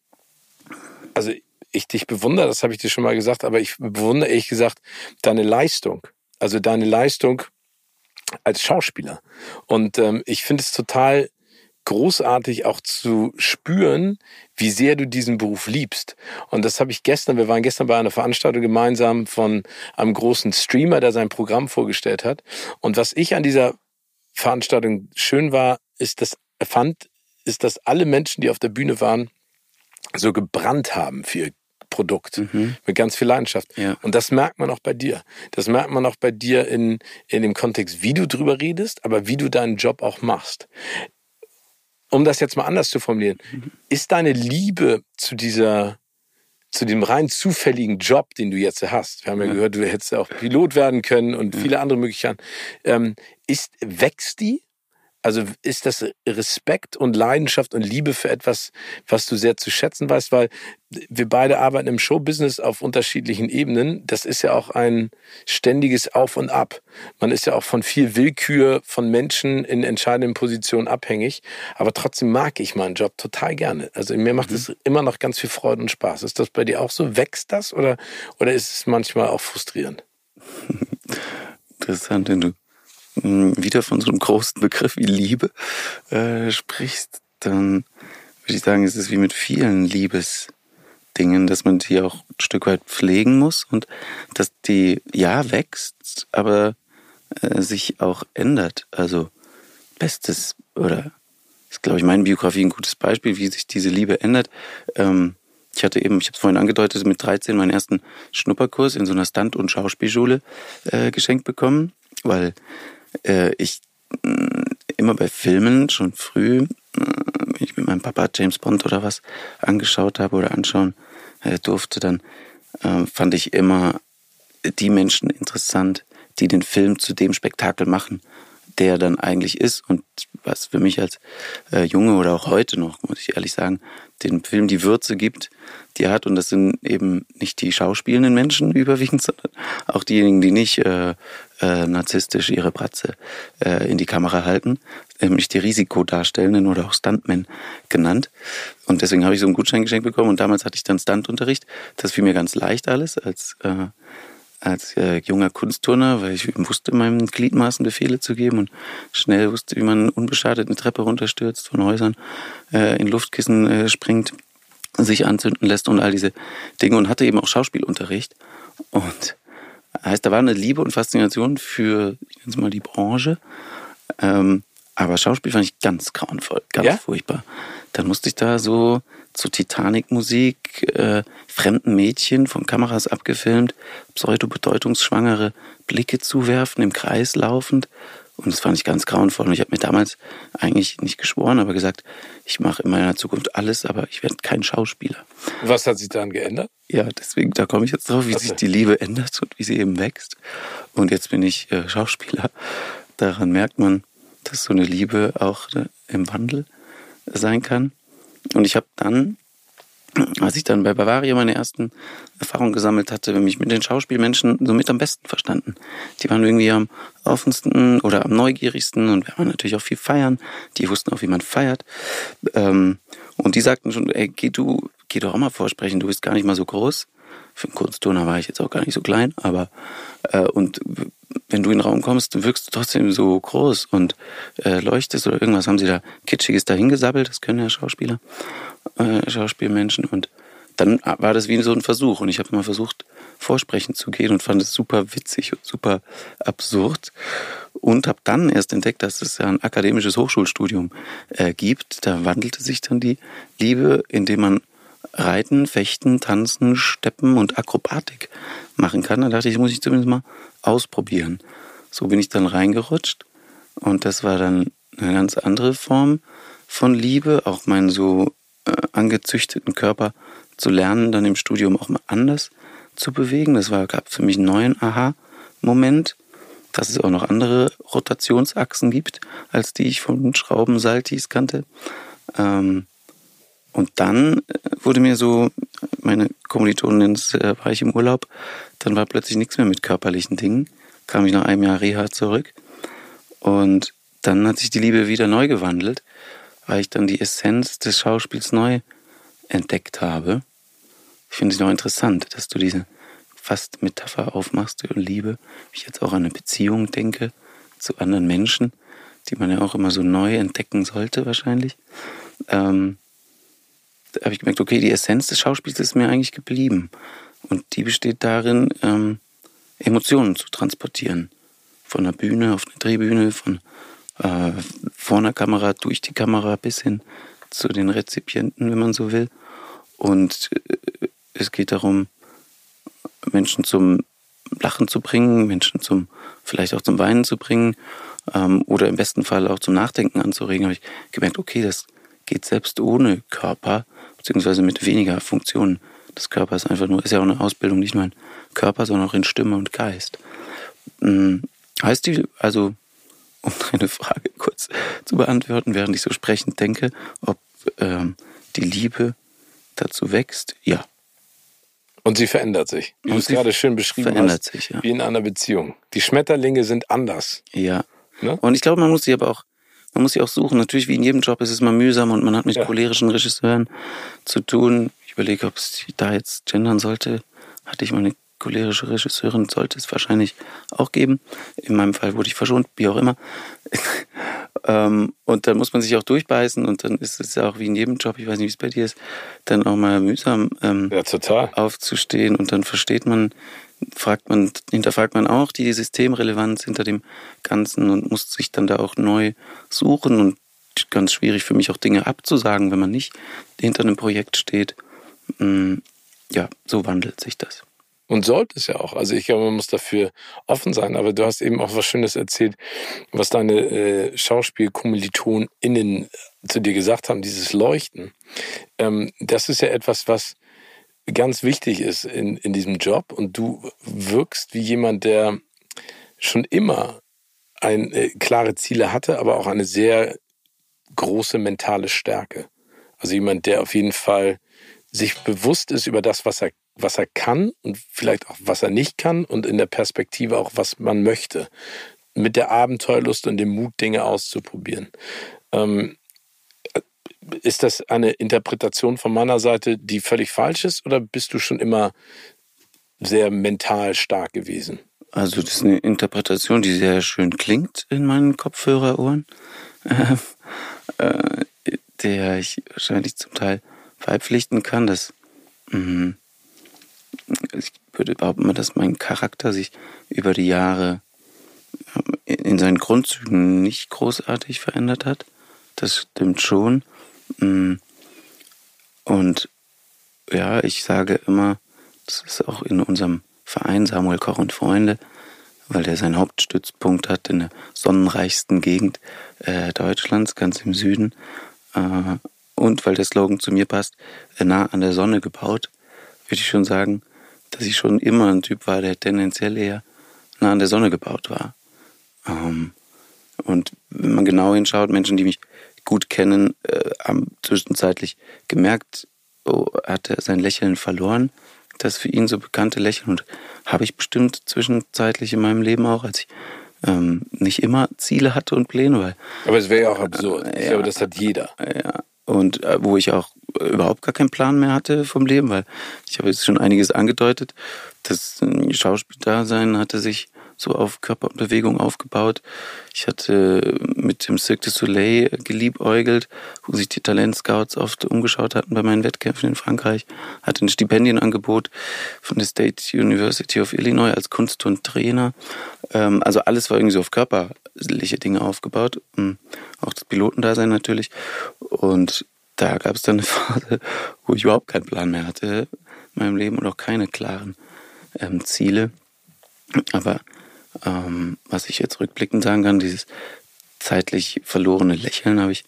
also ich dich bewundere, das habe ich dir schon mal gesagt, aber ich bewundere ehrlich gesagt deine Leistung. Also deine Leistung als Schauspieler. Und ähm, ich finde es total großartig auch zu spüren, wie sehr du diesen Beruf liebst. Und das habe ich gestern, wir waren gestern bei einer Veranstaltung gemeinsam von einem großen Streamer, der sein Programm vorgestellt hat. Und was ich an dieser Veranstaltung schön war, ist, dass er fand, ist, dass alle Menschen, die auf der Bühne waren, so gebrannt haben für ihr Produkt mhm. mit ganz viel Leidenschaft. Ja. Und das merkt man auch bei dir. Das merkt man auch bei dir in, in dem Kontext, wie du drüber redest, aber wie du deinen Job auch machst um das jetzt mal anders zu formulieren, ist deine Liebe zu dieser, zu dem rein zufälligen Job, den du jetzt hast, wir haben ja, ja. gehört, du hättest auch Pilot werden können und viele andere Möglichkeiten, ähm, ist, wächst die? Also ist das Respekt und Leidenschaft und Liebe für etwas, was du sehr zu schätzen weißt, weil wir beide arbeiten im Showbusiness auf unterschiedlichen Ebenen. Das ist ja auch ein ständiges Auf und Ab. Man ist ja auch von viel Willkür von Menschen in entscheidenden Positionen abhängig. Aber trotzdem mag ich meinen Job total gerne. Also mir macht es mhm. immer noch ganz viel Freude und Spaß. Ist das bei dir auch so? Wächst das oder, oder ist es manchmal auch frustrierend? <laughs> Interessant, wenn du wieder von so einem großen Begriff wie Liebe äh, sprichst, dann würde ich sagen, es ist wie mit vielen Liebesdingen, dass man die auch ein Stück weit pflegen muss und dass die ja wächst, aber äh, sich auch ändert. Also bestes oder ist, glaube ich, meine Biografie ein gutes Beispiel, wie sich diese Liebe ändert. Ähm, ich hatte eben, ich habe es vorhin angedeutet, mit 13 meinen ersten Schnupperkurs in so einer Stand- und Schauspielschule äh, geschenkt bekommen, weil äh, ich äh, immer bei Filmen schon früh, wenn äh, ich mit meinem Papa James Bond oder was angeschaut habe oder anschauen äh, durfte, dann ähm, fand ich immer die Menschen interessant, die den Film zu dem Spektakel machen, der dann eigentlich ist und was für mich als äh, Junge oder auch heute noch, muss ich ehrlich sagen, den Film die Würze gibt, die er hat. Und das sind eben nicht die schauspielenden Menschen <laughs> überwiegend, sondern auch diejenigen, die nicht äh, äh, narzisstisch ihre Bratze äh, in die Kamera halten, nämlich die Risikodarstellenden oder auch Stuntmen genannt. Und deswegen habe ich so einen Gutschein geschenkt bekommen und damals hatte ich dann Stuntunterricht. Das fiel mir ganz leicht alles als äh, als äh, junger Kunstturner, weil ich wusste, meinen Gliedmaßen Befehle zu geben und schnell wusste, wie man unbeschadet eine Treppe runterstürzt, von Häusern äh, in Luftkissen äh, springt, sich anzünden lässt und all diese Dinge und hatte eben auch Schauspielunterricht. Und heißt, da war eine Liebe und Faszination für, ich nenne es mal die Branche. Ähm, aber Schauspiel fand ich ganz grauenvoll, ganz ja? furchtbar. Dann musste ich da so zu Titanic-Musik, äh, fremden Mädchen von Kameras abgefilmt, pseudo-bedeutungsschwangere Blicke zuwerfen, im Kreis laufend. Und das fand ich ganz grauenvoll. Und ich habe mir damals eigentlich nicht geschworen, aber gesagt, ich mache in meiner Zukunft alles, aber ich werde kein Schauspieler. Was hat sich dann geändert? Ja, deswegen, da komme ich jetzt drauf, wie Was sich die Liebe ändert und wie sie eben wächst. Und jetzt bin ich äh, Schauspieler. Daran merkt man, dass so eine Liebe auch äh, im Wandel sein kann. Und ich habe dann, als ich dann bei Bavaria meine ersten Erfahrungen gesammelt hatte, mich mit den Schauspielmenschen somit am besten verstanden. Die waren irgendwie am offensten oder am neugierigsten und wir waren natürlich auch viel feiern. Die wussten auch, wie man feiert. Ähm, und die sagten schon, ey, geh du, geh doch auch mal vorsprechen, du bist gar nicht mal so groß. Für einen Kunstturner war ich jetzt auch gar nicht so klein, aber äh, und wenn du in den Raum kommst, wirkst du trotzdem so groß und äh, leuchtest oder irgendwas. Haben sie da Kitschiges dahingesabbelt, das können ja Schauspieler, äh, Schauspielmenschen. Und dann war das wie so ein Versuch. Und ich habe mal versucht, vorsprechen zu gehen und fand es super witzig und super absurd. Und habe dann erst entdeckt, dass es ja ein akademisches Hochschulstudium äh, gibt. Da wandelte sich dann die Liebe, indem man Reiten, Fechten, Tanzen, Steppen und Akrobatik machen kann. Da dachte ich, muss ich zumindest mal ausprobieren. So bin ich dann reingerutscht und das war dann eine ganz andere Form von Liebe, auch meinen so äh, angezüchteten Körper zu lernen, dann im Studium auch mal anders zu bewegen. Das war, gab für mich einen neuen Aha-Moment, dass es auch noch andere Rotationsachsen gibt, als die ich von Schraubensaltis kannte. Ähm, und dann äh, wurde mir so, meine Kommilitonen äh, war ich im Urlaub, dann war plötzlich nichts mehr mit körperlichen Dingen. Kam ich nach einem Jahr Reha zurück. Und dann hat sich die Liebe wieder neu gewandelt, weil ich dann die Essenz des Schauspiels neu entdeckt habe. Ich finde es noch interessant, dass du diese fast Metapher aufmachst über Liebe, wie ich jetzt auch an eine Beziehung denke zu anderen Menschen, die man ja auch immer so neu entdecken sollte wahrscheinlich. Ähm, habe ich gemerkt, okay, die Essenz des Schauspiels ist mir eigentlich geblieben. Und die besteht darin, ähm, Emotionen zu transportieren. Von der Bühne auf eine Drehbühne, von äh, vor einer Kamera, durch die Kamera bis hin zu den Rezipienten, wenn man so will. Und äh, es geht darum, Menschen zum Lachen zu bringen, Menschen zum, vielleicht auch zum Weinen zu bringen ähm, oder im besten Fall auch zum Nachdenken anzuregen. Habe ich gemerkt, okay, das geht selbst ohne Körper beziehungsweise mit weniger Funktionen des Körpers einfach nur, ist ja auch eine Ausbildung, nicht nur in Körper, sondern auch in Stimme und Geist. Hm, heißt die, also, <laughs> um deine Frage kurz zu beantworten, während ich so sprechend denke, ob ähm, die Liebe dazu wächst, ja. Und sie verändert sich, wie du es gerade schön beschrieben verändert hast, sich, ja. wie in einer Beziehung. Die Schmetterlinge sind anders. Ja. Ne? Und ich glaube, man muss sie aber auch man muss sie auch suchen. Natürlich, wie in jedem Job ist es mal mühsam und man hat mit ja. cholerischen Regisseuren zu tun. Ich überlege, ob es da jetzt gendern sollte. Hatte ich mal eine cholerische Regisseurin, sollte es wahrscheinlich auch geben. In meinem Fall wurde ich verschont, wie auch immer. Ähm, und dann muss man sich auch durchbeißen und dann ist es ja auch wie in jedem Job, ich weiß nicht, wie es bei dir ist, dann auch mal mühsam ähm, ja, total. aufzustehen und dann versteht man, fragt man, hinterfragt man auch die Systemrelevanz hinter dem Ganzen und muss sich dann da auch neu suchen und ganz schwierig für mich auch Dinge abzusagen, wenn man nicht hinter einem Projekt steht. Mm, ja, so wandelt sich das. Und sollte es ja auch. Also ich glaube, man muss dafür offen sein. Aber du hast eben auch was Schönes erzählt, was deine äh, SchauspielkommilitonInnen zu dir gesagt haben, dieses Leuchten. Ähm, das ist ja etwas, was ganz wichtig ist in, in diesem Job. Und du wirkst wie jemand, der schon immer ein, äh, klare Ziele hatte, aber auch eine sehr große mentale Stärke. Also jemand, der auf jeden Fall sich bewusst ist über das, was er was er kann und vielleicht auch was er nicht kann und in der Perspektive auch was man möchte. Mit der Abenteuerlust und dem Mut, Dinge auszuprobieren. Ähm, ist das eine Interpretation von meiner Seite, die völlig falsch ist, oder bist du schon immer sehr mental stark gewesen? Also das ist eine Interpretation, die sehr schön klingt in meinen Kopfhörerohren, <laughs> äh, äh, der ich wahrscheinlich zum Teil beipflichten kann, dass mh, ich würde behaupten, dass mein Charakter sich über die Jahre ähm, in seinen Grundzügen nicht großartig verändert hat. Das stimmt schon. Mm. Und ja, ich sage immer, das ist auch in unserem Verein Samuel Koch und Freunde, weil der seinen Hauptstützpunkt hat in der sonnenreichsten Gegend äh, Deutschlands, ganz im Süden. Äh, und weil der Slogan zu mir passt, äh, nah an der Sonne gebaut, würde ich schon sagen, dass ich schon immer ein Typ war, der tendenziell eher nah an der Sonne gebaut war. Ähm, und wenn man genau hinschaut, Menschen, die mich gut kennen, äh, haben zwischenzeitlich gemerkt, oh, hat er sein Lächeln verloren, das für ihn so bekannte Lächeln. Und habe ich bestimmt zwischenzeitlich in meinem Leben auch, als ich ähm, nicht immer Ziele hatte und Pläne. Weil, Aber es wäre ja auch absurd. Äh, ich glaube, das hat jeder. Ja, und äh, wo ich auch überhaupt gar keinen Plan mehr hatte vom Leben, weil ich habe jetzt schon einiges angedeutet. Das Schauspieldasein hatte sich so auf Körper und Bewegung aufgebaut. Ich hatte mit dem Cirque du Soleil geliebäugelt, wo sich die Talentscouts oft umgeschaut hatten bei meinen Wettkämpfen in Frankreich. Hatte ein Stipendienangebot von der State University of Illinois als Kunstturntrainer. Ähm, also alles war irgendwie so auf körperliche Dinge aufgebaut. Ähm, auch das Pilotendasein natürlich. Und da gab es dann eine <laughs> Phase, wo ich überhaupt keinen Plan mehr hatte in meinem Leben und auch keine klaren ähm, Ziele. Aber ähm, was ich jetzt rückblickend sagen kann, dieses zeitlich verlorene Lächeln habe ich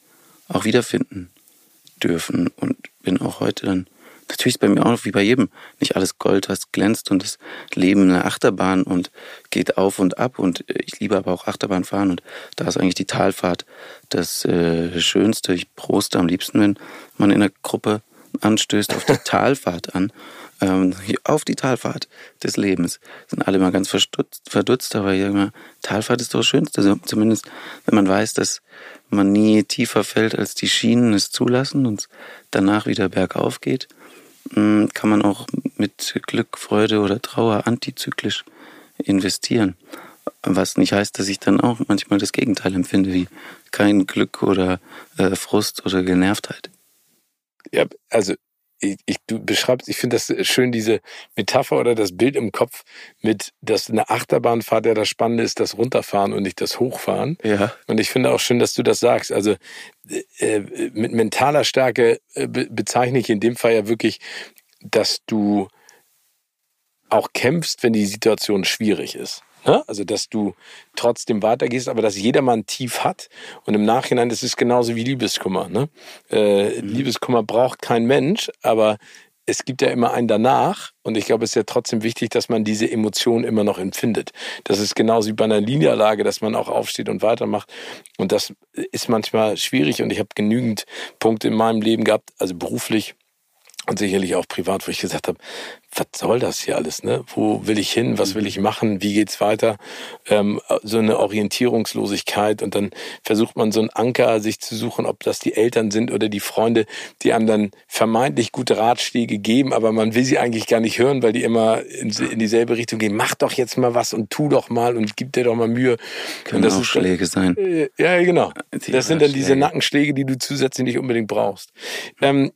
auch wiederfinden dürfen und bin auch heute dann natürlich ist bei mir auch wie bei jedem nicht alles Gold, was glänzt und das Leben eine Achterbahn und geht auf und ab und ich liebe aber auch Achterbahn fahren und da ist eigentlich die Talfahrt das äh, Schönste. Ich proste am liebsten, wenn man in einer Gruppe anstößt auf die <laughs> Talfahrt an. Ähm, auf die Talfahrt des Lebens. Sind alle mal ganz verdutzt, verdutzt aber immer, Talfahrt ist doch das Schönste. Also zumindest, wenn man weiß, dass man nie tiefer fällt, als die Schienen es zulassen und danach wieder bergauf geht. Mm, kann man auch mit Glück, Freude oder Trauer antizyklisch investieren. Was nicht heißt, dass ich dann auch manchmal das Gegenteil empfinde, wie kein Glück oder äh, Frust oder Genervtheit. Ja, also ich, ich, du beschreibst, ich finde das schön, diese Metapher oder das Bild im Kopf mit, dass eine Achterbahnfahrt ja das Spannende ist, das Runterfahren und nicht das Hochfahren. Ja. Und ich finde auch schön, dass du das sagst. Also äh, mit mentaler Stärke äh, bezeichne ich in dem Fall ja wirklich, dass du auch kämpfst, wenn die Situation schwierig ist. Ne? Also, dass du trotzdem weitergehst, aber dass jeder mal ein Tief hat. Und im Nachhinein, das ist genauso wie Liebeskummer. Ne? Äh, mhm. Liebeskummer braucht kein Mensch, aber es gibt ja immer einen danach. Und ich glaube, es ist ja trotzdem wichtig, dass man diese Emotionen immer noch empfindet. Das ist genauso wie bei einer Linieanlage, dass man auch aufsteht und weitermacht. Und das ist manchmal schwierig. Und ich habe genügend Punkte in meinem Leben gehabt, also beruflich, und sicherlich auch privat, wo ich gesagt habe, was soll das hier alles, ne? Wo will ich hin? Was will ich machen? Wie geht's weiter? Ähm, so eine Orientierungslosigkeit und dann versucht man so einen Anker sich zu suchen, ob das die Eltern sind oder die Freunde, die einem dann vermeintlich gute Ratschläge geben, aber man will sie eigentlich gar nicht hören, weil die immer in, in dieselbe Richtung gehen. Mach doch jetzt mal was und tu doch mal und gib dir doch mal Mühe. Können das auch Schläge sein. Äh, ja, genau. Die Das sind dann diese. Nackenschläge, die du zusätzlich nicht unbedingt brauchst. Ähm,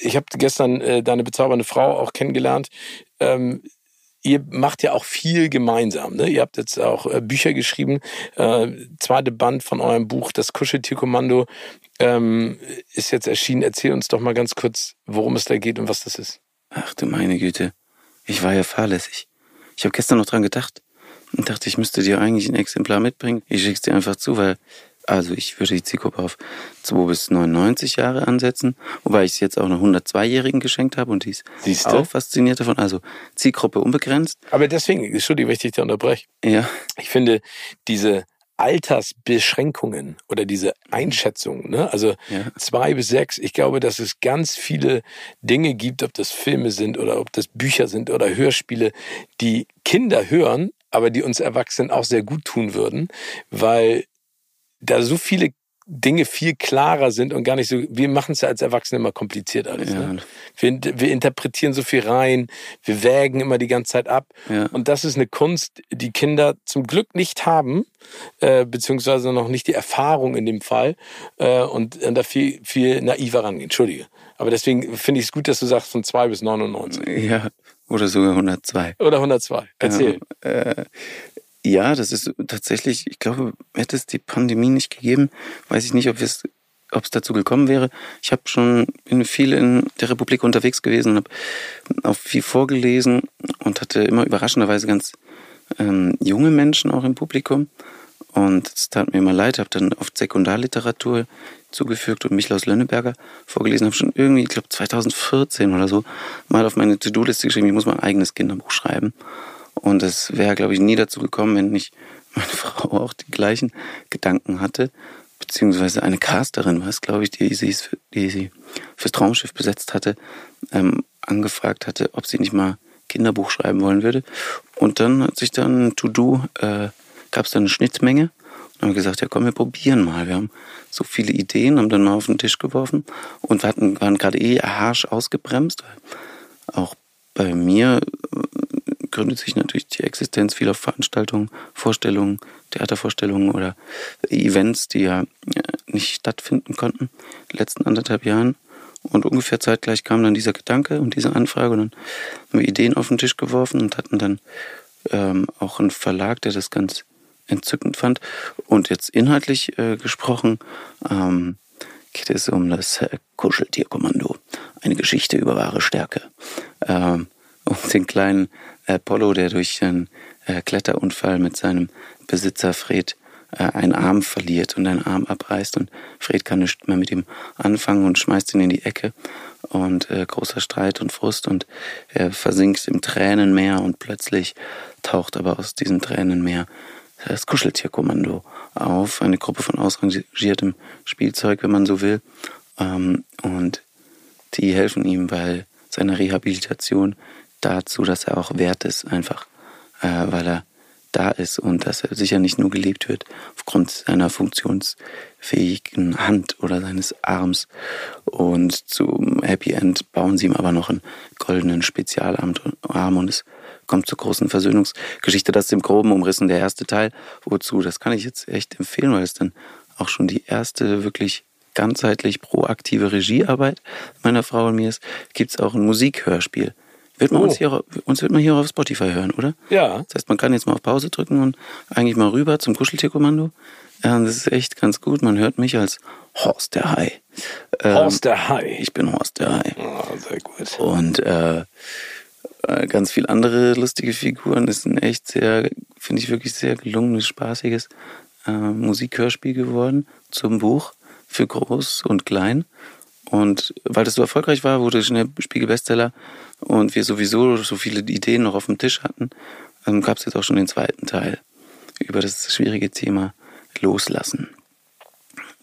ich habe gestern äh, deine bezaubernde Frau auch kennengelernt. Ähm, ihr macht ja auch viel gemeinsam. Ne? Ihr habt jetzt auch äh, Bücher geschrieben. Äh, zweite Band von eurem Buch, Das Kuscheltierkommando, ähm, ist jetzt erschienen. Erzähl uns doch mal ganz kurz, worum es da geht und was das ist. Ach du meine Güte. Ich war ja fahrlässig. Ich habe gestern noch dran gedacht und dachte, ich müsste dir eigentlich ein Exemplar mitbringen. Ich schick's dir einfach zu, weil, also ich würde die Zielgruppe auf 2 bis 99 Jahre ansetzen, wobei ich es jetzt auch einer 102-Jährigen geschenkt habe und die ist Siehste? auch fasziniert davon. Also Zielgruppe unbegrenzt. Aber deswegen, Entschuldigung, wenn ich dich da unterbreche. Ja, ich finde diese Altersbeschränkungen oder diese Einschätzungen, ne? also Ja. zwei bis sechs, ich glaube, dass es ganz viele Dinge gibt, ob das Filme sind oder ob das Bücher sind oder Hörspiele, die Kinder hören, aber die uns Erwachsenen auch sehr gut tun würden, weil da so viele Dinge viel klarer sind und gar nicht so, wir machen es ja als Erwachsene immer kompliziert alles. Ja. Ne? Wir, wir interpretieren so viel rein, wir wägen immer die ganze Zeit ab. Ja. Und das ist eine Kunst, die Kinder zum Glück nicht haben, äh, beziehungsweise noch nicht die Erfahrung in dem Fall äh, und, und da viel, viel naiver rangehen. Entschuldige. Aber deswegen finde ich es gut, dass du sagst von 2 bis 99. ja, oder sogar 102. Oder 102. Erzähl. Ja, äh, ja, das ist tatsächlich, ich glaube, hätte es die Pandemie nicht gegeben, weiß ich nicht, ob es ob es dazu gekommen wäre. Ich habe schon bin viel in der Republik unterwegs gewesen und habe auch viel vorgelesen und hatte immer überraschenderweise ganz ähm, junge Menschen auch im Publikum. Und es tat mir immer leid, habe dann oft Sekundarliteratur zugefügt und Michlaus Lönneberger vorgelesen, habe schon irgendwie, ich glaube 2014 oder so, mal auf meine To-Do-Liste geschrieben, ich muss mein eigenes Kinderbuch schreiben. Und es wäre, glaube ich, nie dazu gekommen, wenn nicht meine <laughs> Frau auch die gleichen Gedanken hatte, beziehungsweise eine Casterin war es, glaube ich, die sie, die sie fürs Traumschiff besetzt hatte, ähm, angefragt hatte, ob sie nicht mal Kinderbuch schreiben wollen würde. Und dann hat sich dann To-Do, äh, gab es dann eine Schnittmenge. Und haben gesagt, ja komm, wir probieren mal. Wir haben so viele Ideen, haben dann mal auf den Tisch geworfen und wir hatten, waren gerade eh harsch ausgebremst. Auch bei mir äh, gründet sich natürlich die Existenz vieler Veranstaltungen, Vorstellungen, Theatervorstellungen oder Events, die ja äh, nicht stattfinden konnten in den letzten anderthalb Jahren. Und ungefähr zeitgleich kam dann dieser Gedanke und diese Anfrage und dann haben wir Ideen auf den Tisch geworfen und hatten dann ähm, auch einen Verlag, der das ganz entzückend fand. Und jetzt inhaltlich äh, gesprochen ähm, geht es um das äh, Kuscheltierkommando. Eine Geschichte über wahre Stärke. Ähm, um den kleinen Apollo, der durch einen äh, Kletterunfall mit seinem Besitzer Fred äh, einen Arm verliert und einen Arm abreißt. Und Fred kann nichts mehr mit ihm anfangen und schmeißt ihn in die Ecke. Und äh, großer Streit und Frust. Und er versinkt im Tränenmeer und plötzlich taucht aber aus diesem Tränenmeer das Kuscheltierkommando auf, eine Gruppe von ausrangiertem Spielzeug, wenn man so will, ähm, und die helfen ihm bei seiner Rehabilitation dazu, dass er auch wert ist, einfach äh, weil er da ist und dass er sicher nicht nur gelebt wird aufgrund seiner funktionsfähigen Hand oder seines Arms. Und zum Happy End bauen sie ihm aber noch einen goldenen Spezialarm Arm und es kommt zur großen Versöhnungsgeschichte. Das ist im Groben umrissen der erste Teil. Wozu? Das kann ich jetzt echt empfehlen, weil es dann auch schon die erste wirklich ganzheitlich proaktive Regiearbeit meiner Frau und mir ist. Gibt es auch ein Musikhörspiel. Wird man Oh. uns, hier, uns wird man hier auf Spotify hören, oder? Ja. Das heißt, man kann jetzt mal auf Pause drücken und eigentlich mal rüber zum Kuscheltierkommando. Und das ist echt ganz gut. Man hört mich als Horst der Hai. Ähm, Horst der Hai. Ich bin Horst der Hai. Ah, sehr gut. Und äh, äh, ganz viel andere lustige Figuren. Das ist ein echt sehr, finde ich wirklich sehr gelungenes, spaßiges äh, Musikhörspiel geworden zum Buch für Groß und Klein. Und weil das so erfolgreich war, wurde es schnell Spiegel-Bestseller und wir sowieso so viele Ideen noch auf dem Tisch hatten, ähm, gab es jetzt auch schon den zweiten Teil über das schwierige Thema Loslassen.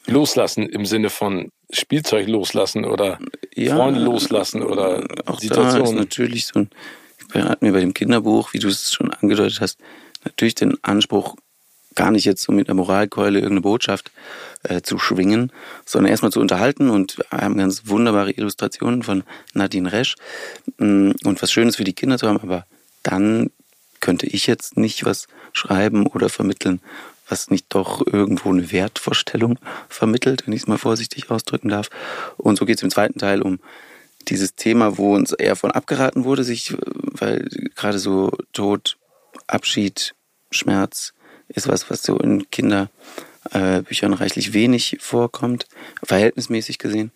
Loslassen im Sinne von Spielzeug loslassen oder Ja, Freunde loslassen oder Auch da ist Situationen. natürlich so ein, wir hatten mir bei dem Kinderbuch, wie du es schon angedeutet hast, natürlich den Anspruch, gar nicht jetzt so mit einer Moralkeule irgendeine Botschaft äh, zu schwingen, sondern erstmal zu unterhalten und haben ganz wunderbare Illustrationen von Nadine Resch Mm, und was Schönes für die Kinder zu haben, aber dann könnte ich jetzt nicht was schreiben oder vermitteln, was nicht doch irgendwo eine Wertvorstellung vermittelt, wenn ich es mal vorsichtig ausdrücken darf. Und so geht es im zweiten Teil um dieses Thema, wo uns eher von abgeraten wurde, sich, weil gerade so Tod, Abschied, Schmerz ist was, was so in Kinderbüchern reichlich wenig vorkommt, verhältnismäßig gesehen.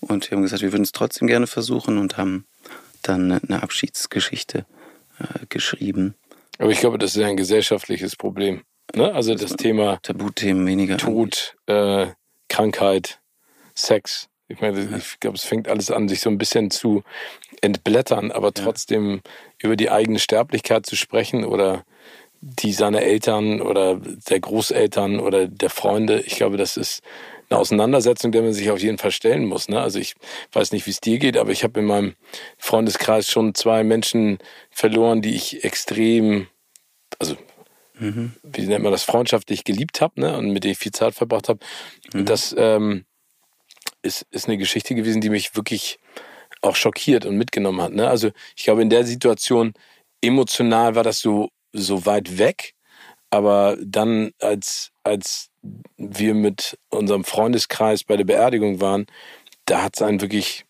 Und wir haben gesagt, wir würden es trotzdem gerne versuchen und haben dann eine Abschiedsgeschichte äh, geschrieben. Aber ich glaube, das ist ja ein gesellschaftliches Problem. Ne? Also das Thema Tabuthemen weniger. Tod, äh, Krankheit, Sex. Ich meine, ich glaube, es fängt alles an, sich so ein bisschen zu entblättern, aber trotzdem über die eigene Sterblichkeit zu sprechen oder die seiner Eltern oder der Großeltern oder der Freunde. Ich glaube, das ist eine Auseinandersetzung, der man sich auf jeden Fall stellen muss. Ne? Also ich weiß nicht, wie es dir geht, aber ich habe in meinem Freundeskreis schon zwei Menschen verloren, die ich extrem, also wie nennt man das, freundschaftlich geliebt habe ne? und mit denen ich viel Zeit verbracht habe. Und das ähm, ist, ist eine Geschichte gewesen, die mich wirklich auch schockiert und mitgenommen hat. Ne? Also ich glaube, in der Situation emotional war das so, so weit weg, aber dann, als, als wir mit unserem Freundeskreis bei der Beerdigung waren, da hat es einen wirklich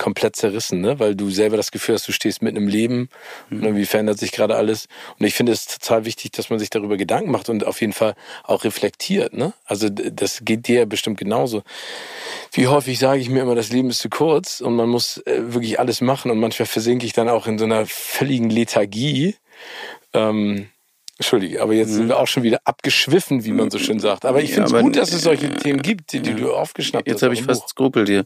komplett zerrissen, ne? weil du selber das Gefühl hast, du stehst mitten im Leben und irgendwie verändert sich gerade alles. Und ich finde es total wichtig, dass man sich darüber Gedanken macht und auf jeden Fall auch reflektiert. Ne? Also das geht dir ja bestimmt genauso. Wie häufig sage ich mir immer, das Leben ist zu kurz und man muss äh, wirklich alles machen und manchmal versinke ich dann auch in so einer völligen Lethargie. Ähm, Entschuldige, aber jetzt sind wir auch schon wieder abgeschwiffen, wie man so schön sagt. Aber ich Ja, finde es aber- gut, dass es solche Themen gibt, die, die du aufgeschnappt hast. Jetzt habe ich fast. Skrupel, dir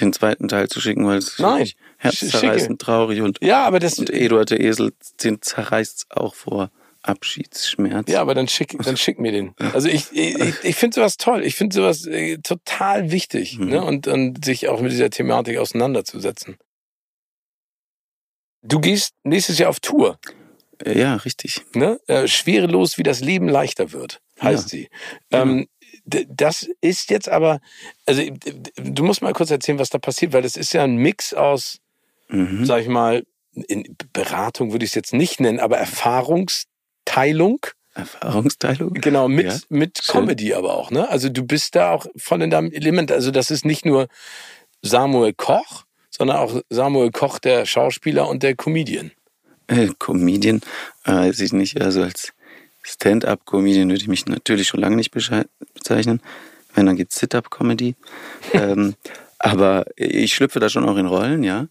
den zweiten Teil zu schicken, weil es Nein, herzzerreißend traurig und, Ja, aber das, und Eduard der Esel, den zerreißt auch vor Abschiedsschmerz. Ja, aber dann schick, dann schick mir den. Also ich, ich, ich finde sowas toll. Ich finde sowas äh, total wichtig, Mhm. ne? Und, und sich auch mit dieser Thematik auseinanderzusetzen. Du gehst nächstes Jahr auf Tour, Äh, ja, richtig. ne? Äh, schwerelos, wie das Leben leichter wird, heißt sie. Ähm, d- das ist jetzt aber, also du musst mal kurz erzählen, was da passiert, weil das ist ja ein Mix aus, Mhm. sag ich mal, in Beratung würde ich es jetzt nicht nennen, aber Erfahrungsteilung. Erfahrungsteilung. Genau, mit, Ja, mit schön. Comedy aber auch, ne? Also du bist da auch voll in deinem Element. Also das ist nicht nur Samuel Koch, sondern auch Samuel Koch, der Schauspieler und der Comedian. Äh, <laughs> Comedian, äh, ich nicht. Also als Stand-up-Comedian würde ich mich natürlich schon lange nicht bezeichnen. Wenn, dann gibt's Sit-up-Comedy. <laughs> ähm, aber ich schlüpfe da schon auch in Rollen, ja.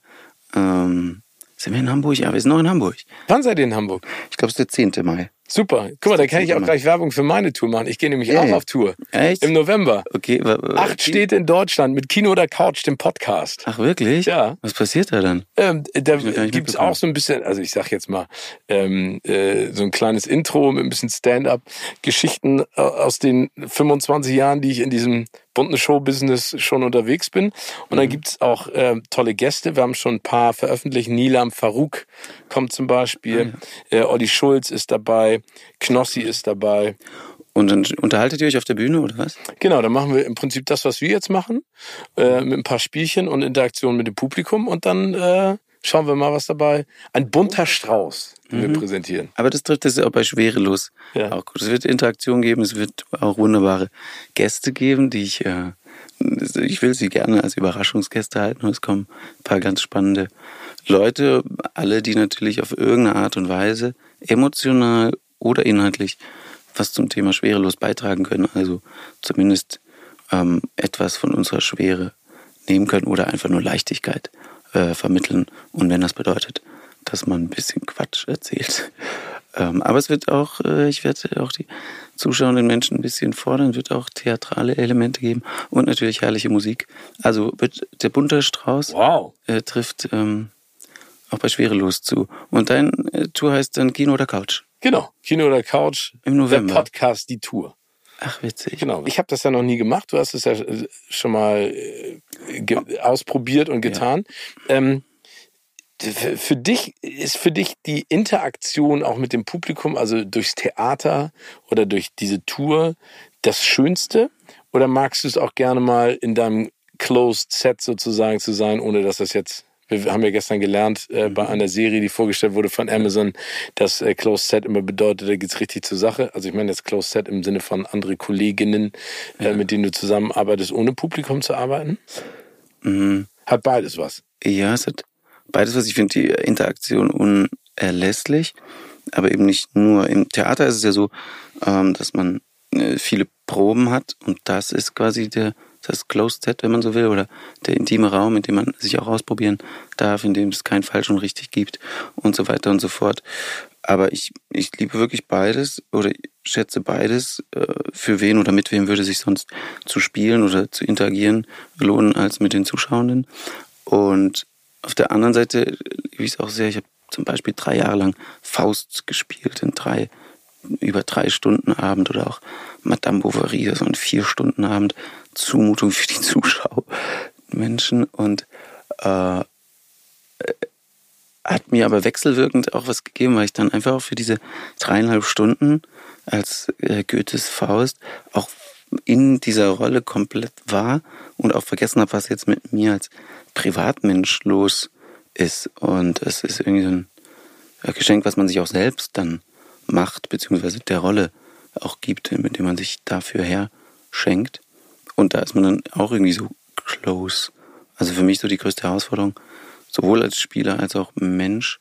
Ähm, sind wir in Hamburg? Ja, wir sind noch in Hamburg. Wann seid ihr in Hamburg? Ich glaube, es ist der 10. Mai. Super. Guck mal, da kann ich auch gleich Werbung für meine Tour machen. Ich gehe nämlich Ja, auch ja. auf Tour. Echt? Im November. Okay. Acht Städte in Deutschland mit Kino oder Couch, dem Podcast. Ach, wirklich? Ja. Was passiert da dann? Ähm, da gibt's mitbekommen. auch so ein bisschen, also ich sag jetzt mal, ähm, äh, so ein kleines Intro mit ein bisschen Stand-up, Geschichten äh, aus den 25 Jahren, die ich in diesem bunten Show-Business schon unterwegs bin. Und Mhm. dann gibt's auch äh, tolle Gäste. Wir haben schon ein paar veröffentlicht. Nilam Farouk kommt zum Beispiel. Ah, äh, Olli Schulz ist dabei. Knossi ist dabei. Und dann unterhaltet ihr euch auf der Bühne oder was? Genau, dann machen wir im Prinzip das, was wir jetzt machen, äh, mit ein paar Spielchen und Interaktion mit dem Publikum und dann äh, schauen wir mal, was dabei. Ein bunter Strauß, den wir präsentieren. Aber das trifft es ja auch bei Schwerelos Ja. auch gut. Es wird Interaktion geben, es wird auch wunderbare Gäste geben, die ich, äh, ich will sie gerne als Überraschungsgäste halten. Und es kommen ein paar ganz spannende Leute, alle, die natürlich auf irgendeine Art und Weise emotional oder inhaltlich was zum Thema Schwerelos beitragen können. Also zumindest ähm, etwas von unserer Schwere nehmen können oder einfach nur Leichtigkeit äh, vermitteln. Und wenn das bedeutet, dass man ein bisschen Quatsch erzählt. <laughs> Ähm, aber es wird auch, äh, ich werde auch die zuschauenden Menschen ein bisschen fordern, wird auch theatrale Elemente geben und natürlich herrliche Musik. Also wird der bunte Strauß Wow. äh, trifft ähm, auch bei Schwerelos zu. Und dein äh, Tour heißt dann Kino oder Couch? Genau. Kino oder Couch. Im November. Der Podcast, die Tour. Ach, witzig. Genau. Ich habe das ja noch nie gemacht. Du hast es ja äh, schon mal äh, ausprobiert und getan. Ja. Ähm, für dich ist für dich die Interaktion auch mit dem Publikum, also durchs Theater oder durch diese Tour, das Schönste? Oder magst du es auch gerne mal in deinem Closed Set sozusagen zu sein, ohne dass das jetzt wir haben ja gestern gelernt äh, bei mhm. einer Serie, die vorgestellt wurde von Amazon, dass äh, Closed Set immer bedeutet, da geht's richtig zur Sache. Also ich meine jetzt Closed Set im Sinne von andere Kolleginnen, äh, ja. mit denen du zusammenarbeitest, ohne Publikum zu arbeiten. Mhm. Hat beides was. Ja, es hat beides was. Ich finde die Interaktion unerlässlich, aber eben nicht nur. Im Theater ist es ja so, ähm, dass man äh, viele Proben hat und das ist quasi der das Closed Set, wenn man so will, oder der intime Raum, in dem man sich auch ausprobieren darf, in dem es kein falsch und richtig gibt und so weiter und so fort. Aber ich, ich liebe wirklich beides oder schätze beides. Äh, für wen oder mit wem würde sich sonst zu spielen oder zu interagieren lohnen als mit den Zuschauenden. Und auf der anderen Seite liebe ich es auch sehr. Ich habe zum Beispiel drei Jahre lang Faust gespielt in drei über drei Stunden Abend oder auch Madame Bovary, so ein vier Stunden Abend, Zumutung für die Zuschauer, Menschen und äh, hat mir aber wechselwirkend auch was gegeben, weil ich dann einfach auch für diese dreieinhalb Stunden als äh, Goethes Faust auch in dieser Rolle komplett war und auch vergessen habe, was jetzt mit mir als Privatmensch los ist. Und es ist irgendwie so ein Geschenk, was man sich auch selbst dann macht, beziehungsweise der Rolle auch gibt, mit dem man sich dafür her schenkt. Und da ist man dann auch irgendwie so close. Also für mich so die größte Herausforderung, sowohl als Spieler als auch Mensch,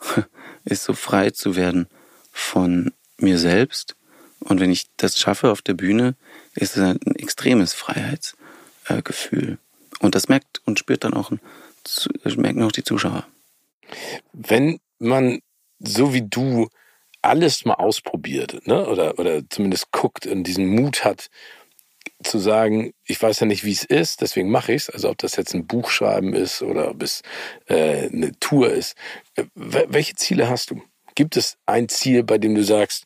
<laughs> ist so frei zu werden von mir selbst. Und wenn ich das schaffe auf der Bühne, ist es ein extremes Freiheitsgefühl. Und das merkt und spürt dann auch, merken auch die Zuschauer. Wenn man so wie du alles mal ausprobiert, ne? Oder, oder zumindest guckt und diesen Mut hat, zu sagen, ich weiß ja nicht, wie es ist, deswegen mache ich es. Also ob das jetzt ein Buchschreiben ist oder ob es äh, eine Tour ist. Äh, welche Ziele hast du? Gibt es ein Ziel, bei dem du sagst,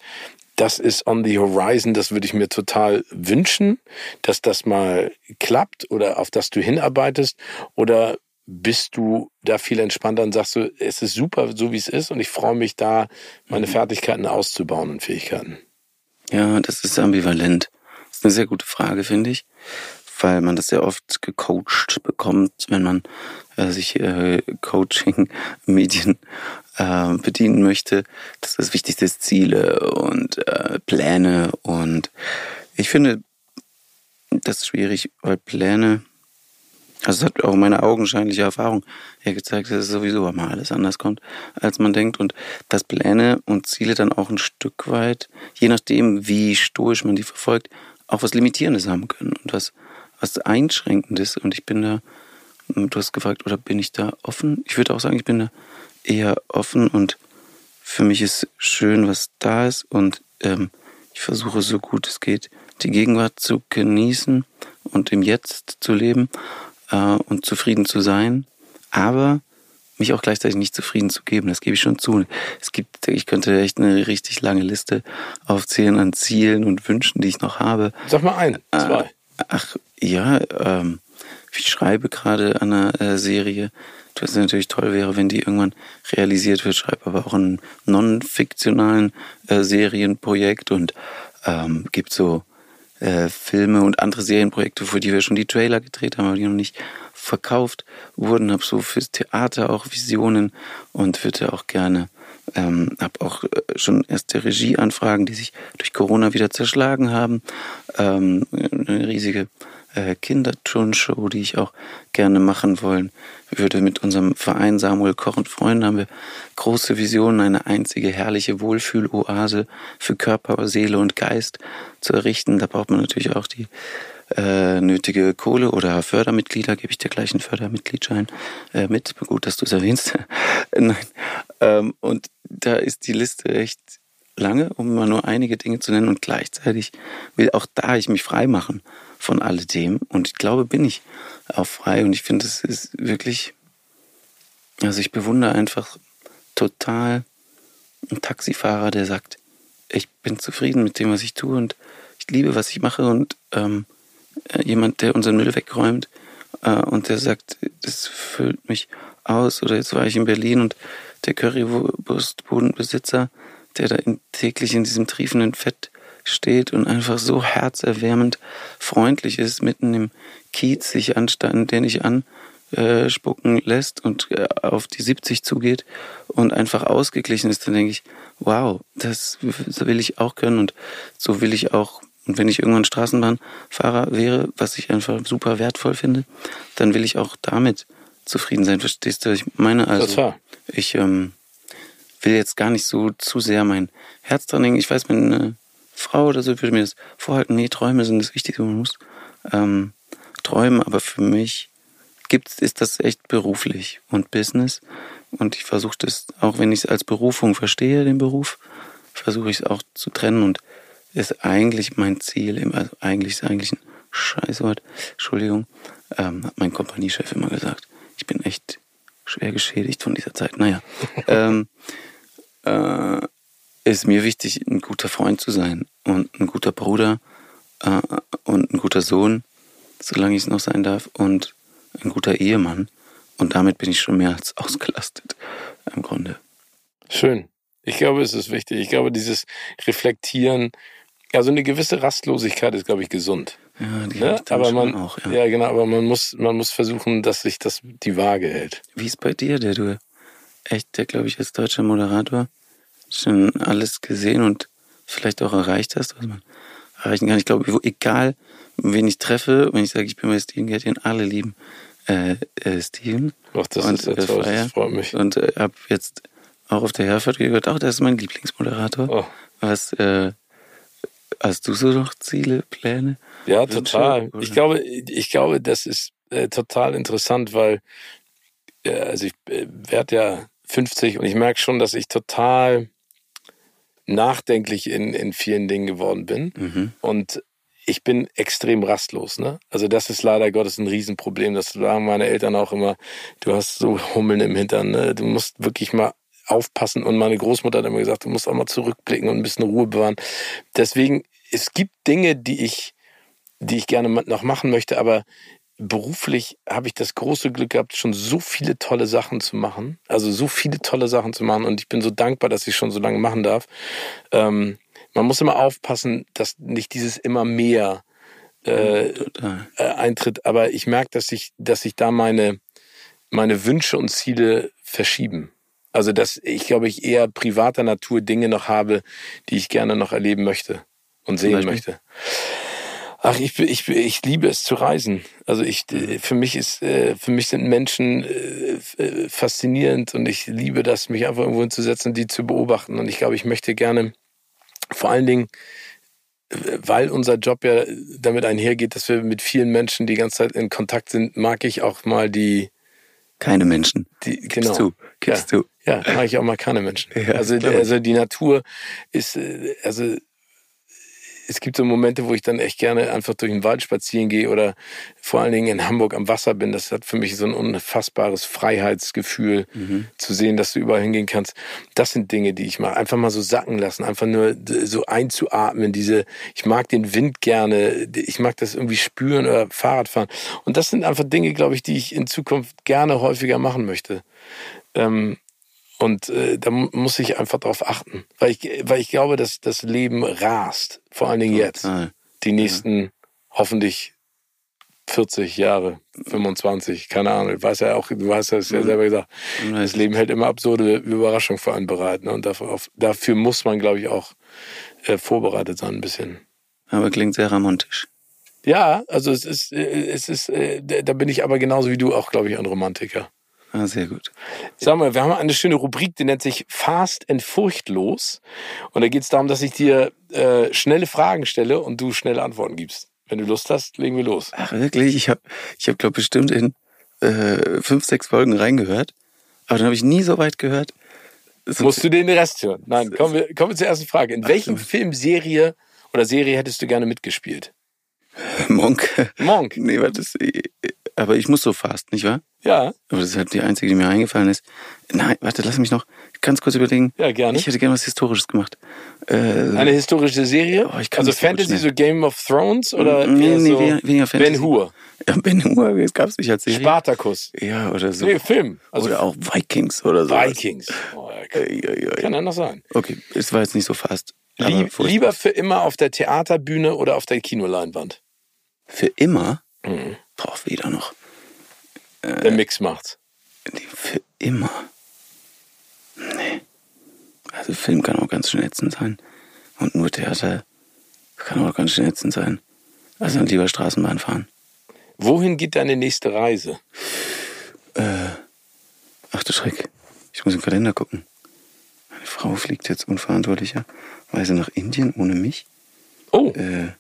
das ist on the horizon, das würde ich mir total wünschen, dass das mal klappt oder auf das du hinarbeitest? Oder bist du da viel entspannter und sagst du, es ist super, so wie es ist und ich freue mich da, meine mhm. Fertigkeiten auszubauen und Fähigkeiten? Ja, das ist ambivalent. Das eine sehr gute Frage, finde ich, weil man das sehr oft gecoacht bekommt, wenn man äh, sich äh, Coaching-Medien äh, bedienen möchte. Das ist das Wichtigste ist Ziele und äh, Pläne und ich finde das ist schwierig, weil Pläne also es hat auch meine augenscheinliche Erfahrung ja gezeigt, dass es sowieso mal alles anders kommt, als man denkt. Und dass Pläne und Ziele dann auch ein Stück weit, je nachdem, wie stoisch man die verfolgt, auch was Limitierendes haben können und was, was Einschränkendes. Und ich bin da, du hast gefragt, oder bin ich da offen? Ich würde auch sagen, ich bin da eher offen und für mich ist schön, was da ist und ähm, ich versuche so gut es geht, die Gegenwart zu genießen und im Jetzt zu leben äh, und zufrieden zu sein, aber mich auch gleichzeitig nicht zufrieden zu geben. Das gebe ich schon zu. Es gibt, ich könnte echt eine richtig lange Liste aufzählen an Zielen und Wünschen, die ich noch habe. Sag mal ein, äh, zwei. Ach ja, ähm, ich schreibe gerade an einer äh, Serie. Das natürlich toll wäre, wenn die irgendwann realisiert wird. Schreibe aber auch einen non-fiktionalen äh, Serienprojekt und ähm, gibt so äh, Filme und andere Serienprojekte, für die wir schon die Trailer gedreht haben, aber die noch nicht verkauft wurden. Habe so fürs Theater auch Visionen und würde auch gerne, ähm, habe auch äh, schon erste Regieanfragen, die sich durch Corona wieder zerschlagen haben. Ähm, eine riesige äh, Kinderturnshow, die ich auch gerne machen wollen würde. Mit unserem Verein Samuel Koch und Freunden haben wir große Visionen, eine einzige herrliche Wohlfühloase für Körper, Seele und Geist zu errichten. Da braucht man natürlich auch die äh, nötige Kohle oder Fördermitglieder, gebe ich dir gleich einen Fördermitgliedschein äh, mit. Gut, dass du es erwähnst. <laughs> Nein. Ähm, und da ist die Liste echt lange, um mal nur einige Dinge zu nennen. Und gleichzeitig will auch da ich mich frei machen von alledem. Und ich glaube, bin ich auch frei. Und ich finde, es ist wirklich, also ich bewundere einfach total einen Taxifahrer, der sagt, ich bin zufrieden mit dem, was ich tue und ich liebe, was ich mache und ähm, äh, jemand, der unseren Müll wegräumt äh, und der sagt, das füllt mich aus. Oder jetzt war ich in Berlin und der Currywurstbodenbesitzer, der da in, täglich in diesem triefenden Fett steht und einfach so herzerwärmend freundlich ist, mitten im Kiez sich anstand, den ich anspucken lässt und äh, auf die 70 zugeht und einfach ausgeglichen ist, dann denke ich, wow, das will ich auch können und so will ich auch und wenn ich irgendwann Straßenbahnfahrer wäre, was ich einfach super wertvoll finde, dann will ich auch damit zufrieden sein. Verstehst du? Ich meine also, ich ähm, will jetzt gar nicht so zu sehr mein Herz dran hängen. Ich weiß, meine Frau oder so würde mir das vorhalten. Nee, Träume sind das Wichtigste. Man muss ähm, träumen, aber für mich gibt's, ist das echt beruflich und Business. Und ich versuche das, auch wenn ich es als Berufung verstehe, den Beruf, versuche ich es auch zu trennen und ist eigentlich mein Ziel, also eigentlich ist eigentlich ein Scheißwort, Entschuldigung, ähm, hat mein Kompaniechef immer gesagt. Ich bin echt schwer geschädigt von dieser Zeit. Naja, <laughs> ähm, äh, ist mir wichtig, ein guter Freund zu sein und ein guter Bruder äh, und ein guter Sohn, solange ich es noch sein darf, und ein guter Ehemann. Und damit bin ich schon mehr als ausgelastet im Grunde. Schön. Ich glaube, es ist wichtig. Ich glaube, dieses Reflektieren, also eine gewisse Rastlosigkeit ist, glaube ich, gesund. Ja, die ne? aber man auch, ja. ja. genau, aber man muss, man muss versuchen, dass sich das die Waage hält. Wie ist bei dir, der du echt, der glaube ich als deutscher Moderator schon alles gesehen und vielleicht auch erreicht hast, was man erreichen kann. Ich glaube, egal, wen ich treffe, wenn ich sage, ich bin bei Steven Gärtchen, alle lieben äh, äh, Steven. Ach, das und, ist ja toll, das freut mich. Und äh, habe jetzt auch auf der Herfahrt gehört, auch das ist mein Lieblingsmoderator. Oh. Was, äh, hast du so noch Ziele, Pläne? Ja, Wünsche, total. Oder? Ich glaube, ich glaube, das ist äh, total interessant, weil äh, also ich äh, werde ja 50 und ich merke schon, dass ich total nachdenklich in, in vielen Dingen geworden bin. Mhm. Und ich bin extrem rastlos. Ne? Also das ist leider Gottes ein Riesenproblem. Das sagen meine Eltern auch immer. Du hast so Hummeln im Hintern. Ne? Du musst wirklich mal aufpassen. Und meine Großmutter hat immer gesagt, du musst auch mal zurückblicken und ein bisschen Ruhe bewahren. Deswegen, es gibt Dinge, die ich, die ich gerne noch machen möchte, aber beruflich habe ich das große Glück gehabt, schon so viele tolle Sachen zu machen. Also so viele tolle Sachen zu machen. Und ich bin so dankbar, dass ich schon so lange machen darf. Ähm, man muss immer aufpassen, dass nicht dieses immer mehr äh, äh, eintritt. Aber ich merke, dass ich, dass ich da meine, meine Wünsche und Ziele verschieben. Also dass ich, glaube ich, eher privater Natur Dinge noch habe, die ich gerne noch erleben möchte und sehen möchte. Ach, ich, ich, ich liebe es zu reisen. Also ich, äh, für mich ist, äh, für mich sind Menschen äh, faszinierend und ich liebe das, mich einfach irgendwo hinzusetzen und die zu beobachten. Und ich glaube, ich möchte gerne vor allen Dingen, weil unser Job ja damit einhergeht, dass wir mit vielen Menschen die ganze Zeit in Kontakt sind, mag ich auch mal die keine Menschen. Die, genau. Gibst du. Gibst ja. du. Ja, mag ich auch mal keine Menschen. <laughs> Ja, also, also die Natur ist, also es gibt so Momente, wo ich dann echt gerne einfach durch den Wald spazieren gehe oder vor allen Dingen in Hamburg am Wasser bin. Das hat für mich so ein unfassbares Freiheitsgefühl mhm. zu sehen, dass du überall hingehen kannst. Das sind Dinge, die ich mache. Einfach mal so sacken lassen, einfach nur so einzuatmen. Diese, ich mag den Wind gerne, ich mag das irgendwie spüren oder Fahrrad fahren. Und das sind einfach Dinge, glaube ich, die ich in Zukunft gerne häufiger machen möchte. Ähm, und äh, da muss ich einfach drauf achten, weil ich, weil ich glaube, dass das Leben rast, vor allen Dingen jetzt. Die nächsten ja. hoffentlich 40 Jahre, 25, keine Ahnung. Du weißt ja auch, du weißt das ja mhm. selber gesagt. Das Leben hält immer absurde Überraschungen für einen bereit. Ne? Und dafür, auf, dafür muss man, glaube ich, auch äh, vorbereitet sein, ein bisschen. Aber klingt sehr romantisch. Ja, also es ist, äh, es ist, äh, da bin ich aber genauso wie du auch, glaube ich, ein Romantiker. Ah, sehr gut. Sag mal, wir haben eine schöne Rubrik, die nennt sich Fast and Furchtlos. Und da geht es darum, dass ich dir äh, schnelle Fragen stelle und du schnelle Antworten gibst. Wenn du Lust hast, legen wir los. Ach, wirklich? Ich habe, ich hab, glaube bestimmt in äh, fünf, sechs Folgen reingehört. Aber dann habe ich nie so weit gehört. So Musst du den Rest hören? Nein, kommen wir, kommen wir zur ersten Frage. In welchem Film, Serie oder Serie hättest du gerne mitgespielt? Monk. Monk. <laughs> Nee, warte, das, aber ich muss so fast, nicht wahr? Ja, Aber das ist halt die einzige, die mir eingefallen ist. Nein, warte, lass mich noch ganz kurz überlegen. Ja, gerne. Ich hätte gerne was Historisches gemacht. Äh, eine historische Serie. Oh, also Fantasy, so Game of Thrones oder nee, eher nee, so weniger, Fantasy. Ben Hur, Ja, Ben Hur, das gab's nicht als Serie. Spartacus. Ja, oder so. Nee, Film. Also oder auch Vikings oder so. Vikings. Oh, kann, Äh, kann noch sein. Okay, es war jetzt nicht so fast. Lieb, lieber für immer auf der Theaterbühne oder auf der Kinoleinwand. Für immer? Mhm. Boah, weder noch. Der Mix macht's. Nee, Für immer? Nee. Also Film kann auch ganz schön ätzend sein. Und nur Theater kann auch ganz schön ätzend sein. Also dann lieber Straßenbahn fahren. Wohin geht deine nächste Reise? Ach du Schreck. Ich muss im Kalender gucken. Meine Frau fliegt jetzt unverantwortlicherweise nach Indien ohne mich. Oh, Äh,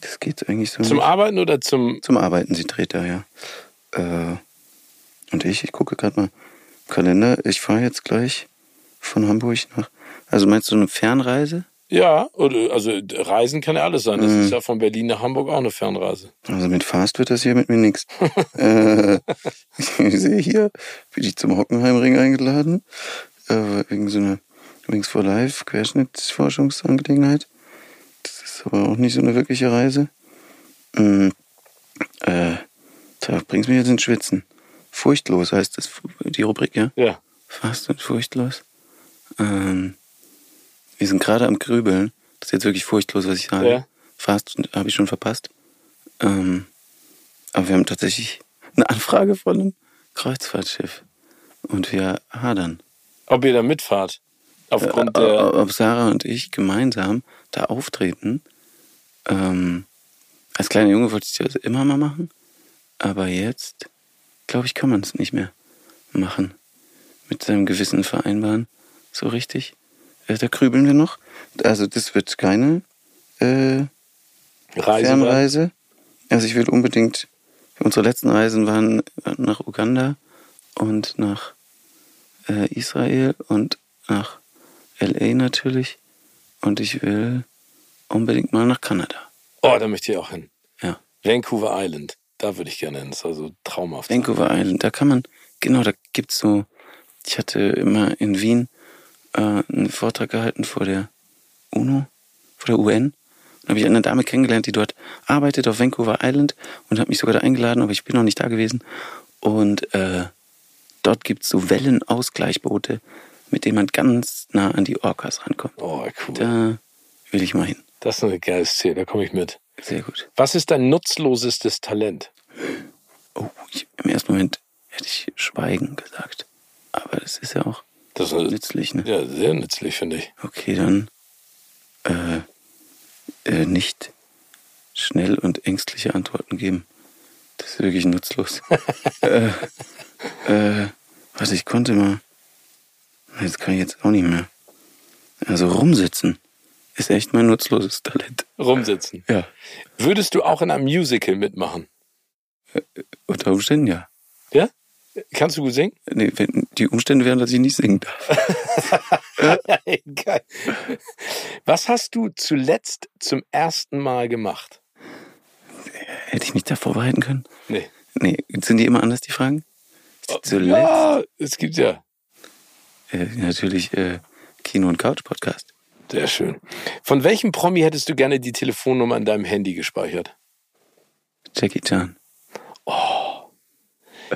das geht eigentlich so. zum nicht. Arbeiten oder zum. Zum Arbeiten, sie dreht da, ja. Äh, und ich, ich gucke gerade mal Kalender. Ich fahre jetzt gleich von Hamburg nach. Also meinst du eine Fernreise? Ja, oder, also Reisen kann ja alles sein. Mhm. Das ist ja von Berlin nach Hamburg auch eine Fernreise. Also mit Fast wird das hier mit mir nix. <laughs> äh, <laughs> ich sehe hier, bin ich zum Hockenheimring eingeladen. Äh, wegen so einer Wings for Life Querschnittsforschungsangelegenheit. Aber auch nicht so eine wirkliche Reise. Mm, äh, da bringst mich jetzt ins Schwitzen. Furchtlos heißt das, die Rubrik, ja? Ja. Fast und furchtlos. Ähm, wir sind gerade am Grübeln. Das ist jetzt wirklich furchtlos, was ich sage. Ja. Fast habe ich schon verpasst. Ähm, aber wir haben tatsächlich eine Anfrage von einem Kreuzfahrtschiff. Und wir hadern. Ob ihr da mitfahrt? Aufgrund Äh, der. ob Sarah und ich gemeinsam da auftreten. Ähm, als kleiner Junge wollte ich das immer mal machen. Aber jetzt, glaube ich, kann man es nicht mehr machen. Mit seinem Gewissen vereinbaren. So richtig. Äh, da grübeln wir noch. Also das wird keine äh, Reise. Fernreise. Also ich will unbedingt. Unsere letzten Reisen waren nach Uganda und nach äh, Israel und nach LA natürlich. Und ich will unbedingt mal nach Kanada. Oh, da möchte ich auch hin. Ja. Vancouver Island. Da würde ich gerne hin. Das ist also traumhaft. Vancouver Island, da kann man, genau, da gibt's so, ich hatte immer in Wien äh, einen Vortrag gehalten vor der UNO, vor der UN. Da habe ich eine Dame kennengelernt, die dort arbeitet auf Vancouver Island und hat mich sogar da eingeladen, aber ich bin noch nicht da gewesen. Und äh, dort gibt's so Wellenausgleichboote, mit denen man ganz nah an die Orcas rankommt. Oh, cool. Da will ich mal hin. Das ist ein geiles Ziel. Da komme ich mit. Sehr gut. Was ist dein nutzlosestes Talent? Oh, ich, im ersten Moment hätte ich Schweigen gesagt. Aber das ist ja auch Das ist nützlich, ne? ja sehr nützlich, finde ich. Okay, dann äh, äh, nicht schnell und ängstliche Antworten geben. Das ist wirklich nutzlos. <laughs> äh, äh, was ich konnte mal. Jetzt kann ich jetzt auch nicht mehr. Also rumsitzen ist echt mein nutzloses Talent. Rumsitzen. Ja. Würdest du auch in einem Musical mitmachen? Unter Umständen ja. Ja? Kannst du gut singen? Nee, wenn die Umstände wären, dass ich nicht singen darf. <laughs> Geil. Was hast du zuletzt zum ersten Mal gemacht? Hätte ich mich da vorbereiten können? Nee. Nee, sind die immer anders, die Fragen? Zuletzt? Ja, es gibt ja. Äh, natürlich äh, Kino- und Couch-Podcast. Sehr schön. Von welchem Promi hättest du gerne die Telefonnummer in deinem Handy gespeichert? Jackie Chan.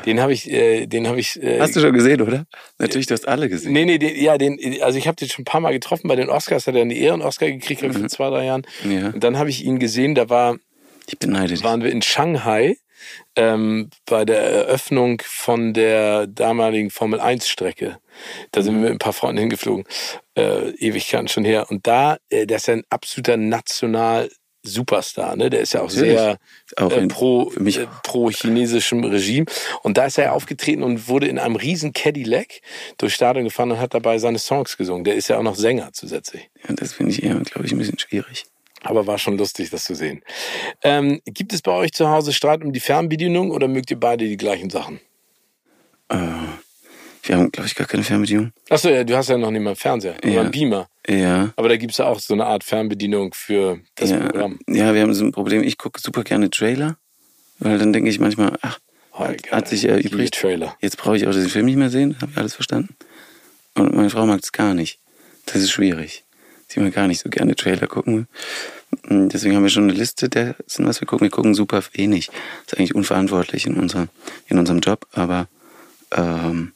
Den habe ich, äh, den habe ich. Äh, Hast du schon gesehen, oder? Natürlich, du hast alle gesehen. Nee, nee, den, ja, den, also ich habe den schon ein paar Mal getroffen. Bei den Oscars hat er einen Ehren-Oscar gekriegt, ich, vor zwei, drei Jahren. Ja, Und dann habe ich ihn gesehen, da war, ich beneide dich. waren wir in Shanghai ähm, bei der Eröffnung von der damaligen Formel-1-Strecke. Da sind wir mit ein paar Freunden hingeflogen, äh, Ewigkeiten schon her. Und da, äh, der ist ja ein absoluter National- Superstar, ne? Der ist ja auch Natürlich. sehr Auch äh, pro, äh, pro chinesischem Regime. Und da ist er aufgetreten und wurde in einem riesen Cadillac durchs Stadion gefahren und hat dabei seine Songs gesungen. Der ist ja auch noch Sänger zusätzlich. Ja, das finde ich eher, glaube ich, ein bisschen schwierig. Aber war schon lustig, das zu sehen. Ähm, gibt es bei euch zu Hause Streit um die Fernbedienung oder mögt ihr beide die gleichen Sachen? Äh, wir haben, glaube ich, gar keine Fernbedienung. Achso, ja, du hast ja noch nicht mal einen Fernseher oder Ja. einen Beamer. Ja. Aber da gibt's ja auch so eine Art Fernbedienung für das Ja, Programm. ja, wir haben so ein Problem. Ich gucke super gerne Trailer, weil dann denke ich manchmal, ach, hat, hat sich erübrigt. Trailer. Jetzt brauche ich auch diesen Film nicht mehr sehen, habe ich alles verstanden. Und meine Frau mag es gar nicht. Das ist schwierig. Sie mag gar nicht so gerne Trailer gucken. Hm, deswegen haben wir schon eine Liste dessen, was wir gucken. Wir gucken super wenig. Das ist eigentlich unverantwortlich in, unserer, in unserem Job, aber ähm,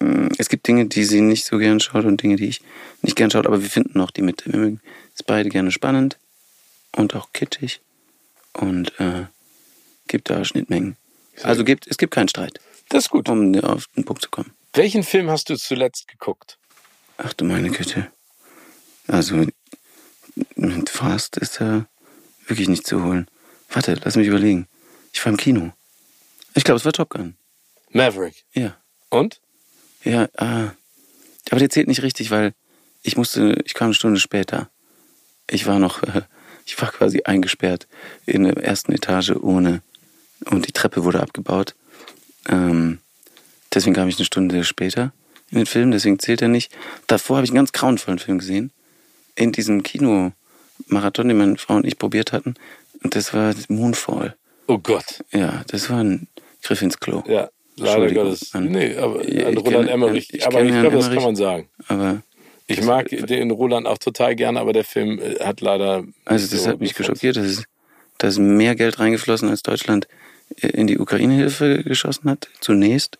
hm, es gibt Dinge, die sie nicht so gern schaut und Dinge, die ich nicht gern schaut, aber wir finden auch die Mitte. Wir mögen es beide gerne spannend und auch kitschig und äh, gibt da Schnittmengen. Also gibt, es gibt keinen Streit. Das ist gut. Um auf den Punkt zu kommen. Welchen Film hast du zuletzt geguckt? Ach du meine Güte. Also mit Fast ist er wirklich nicht zu holen. Warte, lass mich überlegen. Ich war im Kino. Ich glaube, es war Top Gun. Maverick. Ja. Und? Ja, ah. Aber der zählt nicht richtig, weil ich musste, ich kam eine Stunde später. Ich war noch, äh, <laughs> ich war quasi eingesperrt in der ersten Etage ohne, und die Treppe wurde abgebaut. Ähm, deswegen kam ich eine Stunde später in den Film, deswegen zählt er nicht. Davor habe ich einen ganz grauenvollen Film gesehen. In diesem Kinomarathon, den meine Frau und ich probiert hatten. Und das war Moonfall. Oh Gott. Ja, das war ein Griff ins Klo. Ja, leider Gottes. An, nee, aber an Roland Emmerich. ich aber ich glaube, das kann Emmerich. man sagen. Aber Ich Das- mag den Roland auch total gerne, aber der Film äh, hat leider. Also das so hat mich geschockiert. Das ist, da ist mehr Geld reingeflossen, als Deutschland äh, in die Ukraine-Hilfe geschossen hat, zunächst.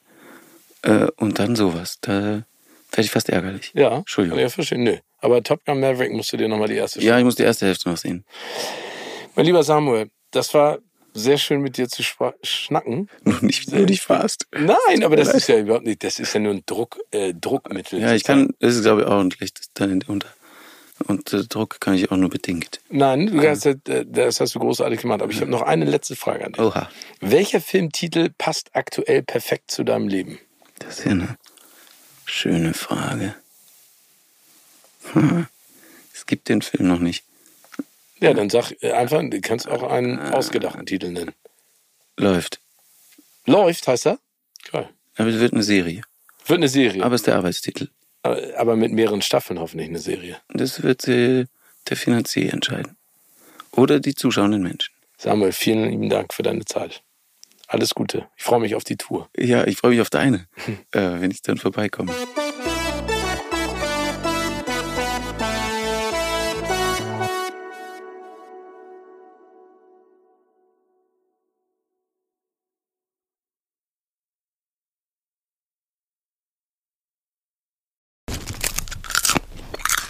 Äh, Und dann sowas. Da werde ich fast ärgerlich. Ja, Entschuldigung. Ja, verstehe. Nö. Aber Top Gun Maverick musst du dir nochmal die erste Ja, ich muss die erste Hälfte noch sehen. Mein lieber Samuel, das war sehr schön mit dir zu schnacken. Nur nicht, nur nicht fast. Nein, aber das ist ja überhaupt nicht, das ist ja nur ein Druck, äh, Druckmittel. Ja, ich kann, das ist glaube ich auch ein schlechtes Talent unter. Und äh, Druck kann ich auch nur bedingt. Nein, du hast, äh, das hast du großartig gemacht. Aber ich habe noch eine letzte Frage an dich. Oha. Welcher Filmtitel passt aktuell perfekt zu deinem Leben? Das ist ja eine schöne Frage. <laughs> Es gibt den Film noch nicht. Ja, dann sag äh, einfach, du kannst auch einen ausgedachten Titel nennen. Läuft. Läuft, heißt er? Geil. Aber es wird eine Serie. Wird eine Serie. Aber es ist der Arbeitstitel. Aber, mit mehreren Staffeln hoffentlich eine Serie. Das wird äh, der Finanzier entscheiden. Oder die zuschauenden Menschen. Samuel, vielen lieben Dank für deine Zeit. Alles Gute. Ich freue mich auf die Tour. Ja, ich freue mich auf deine, <laughs> äh, wenn ich dann vorbeikomme.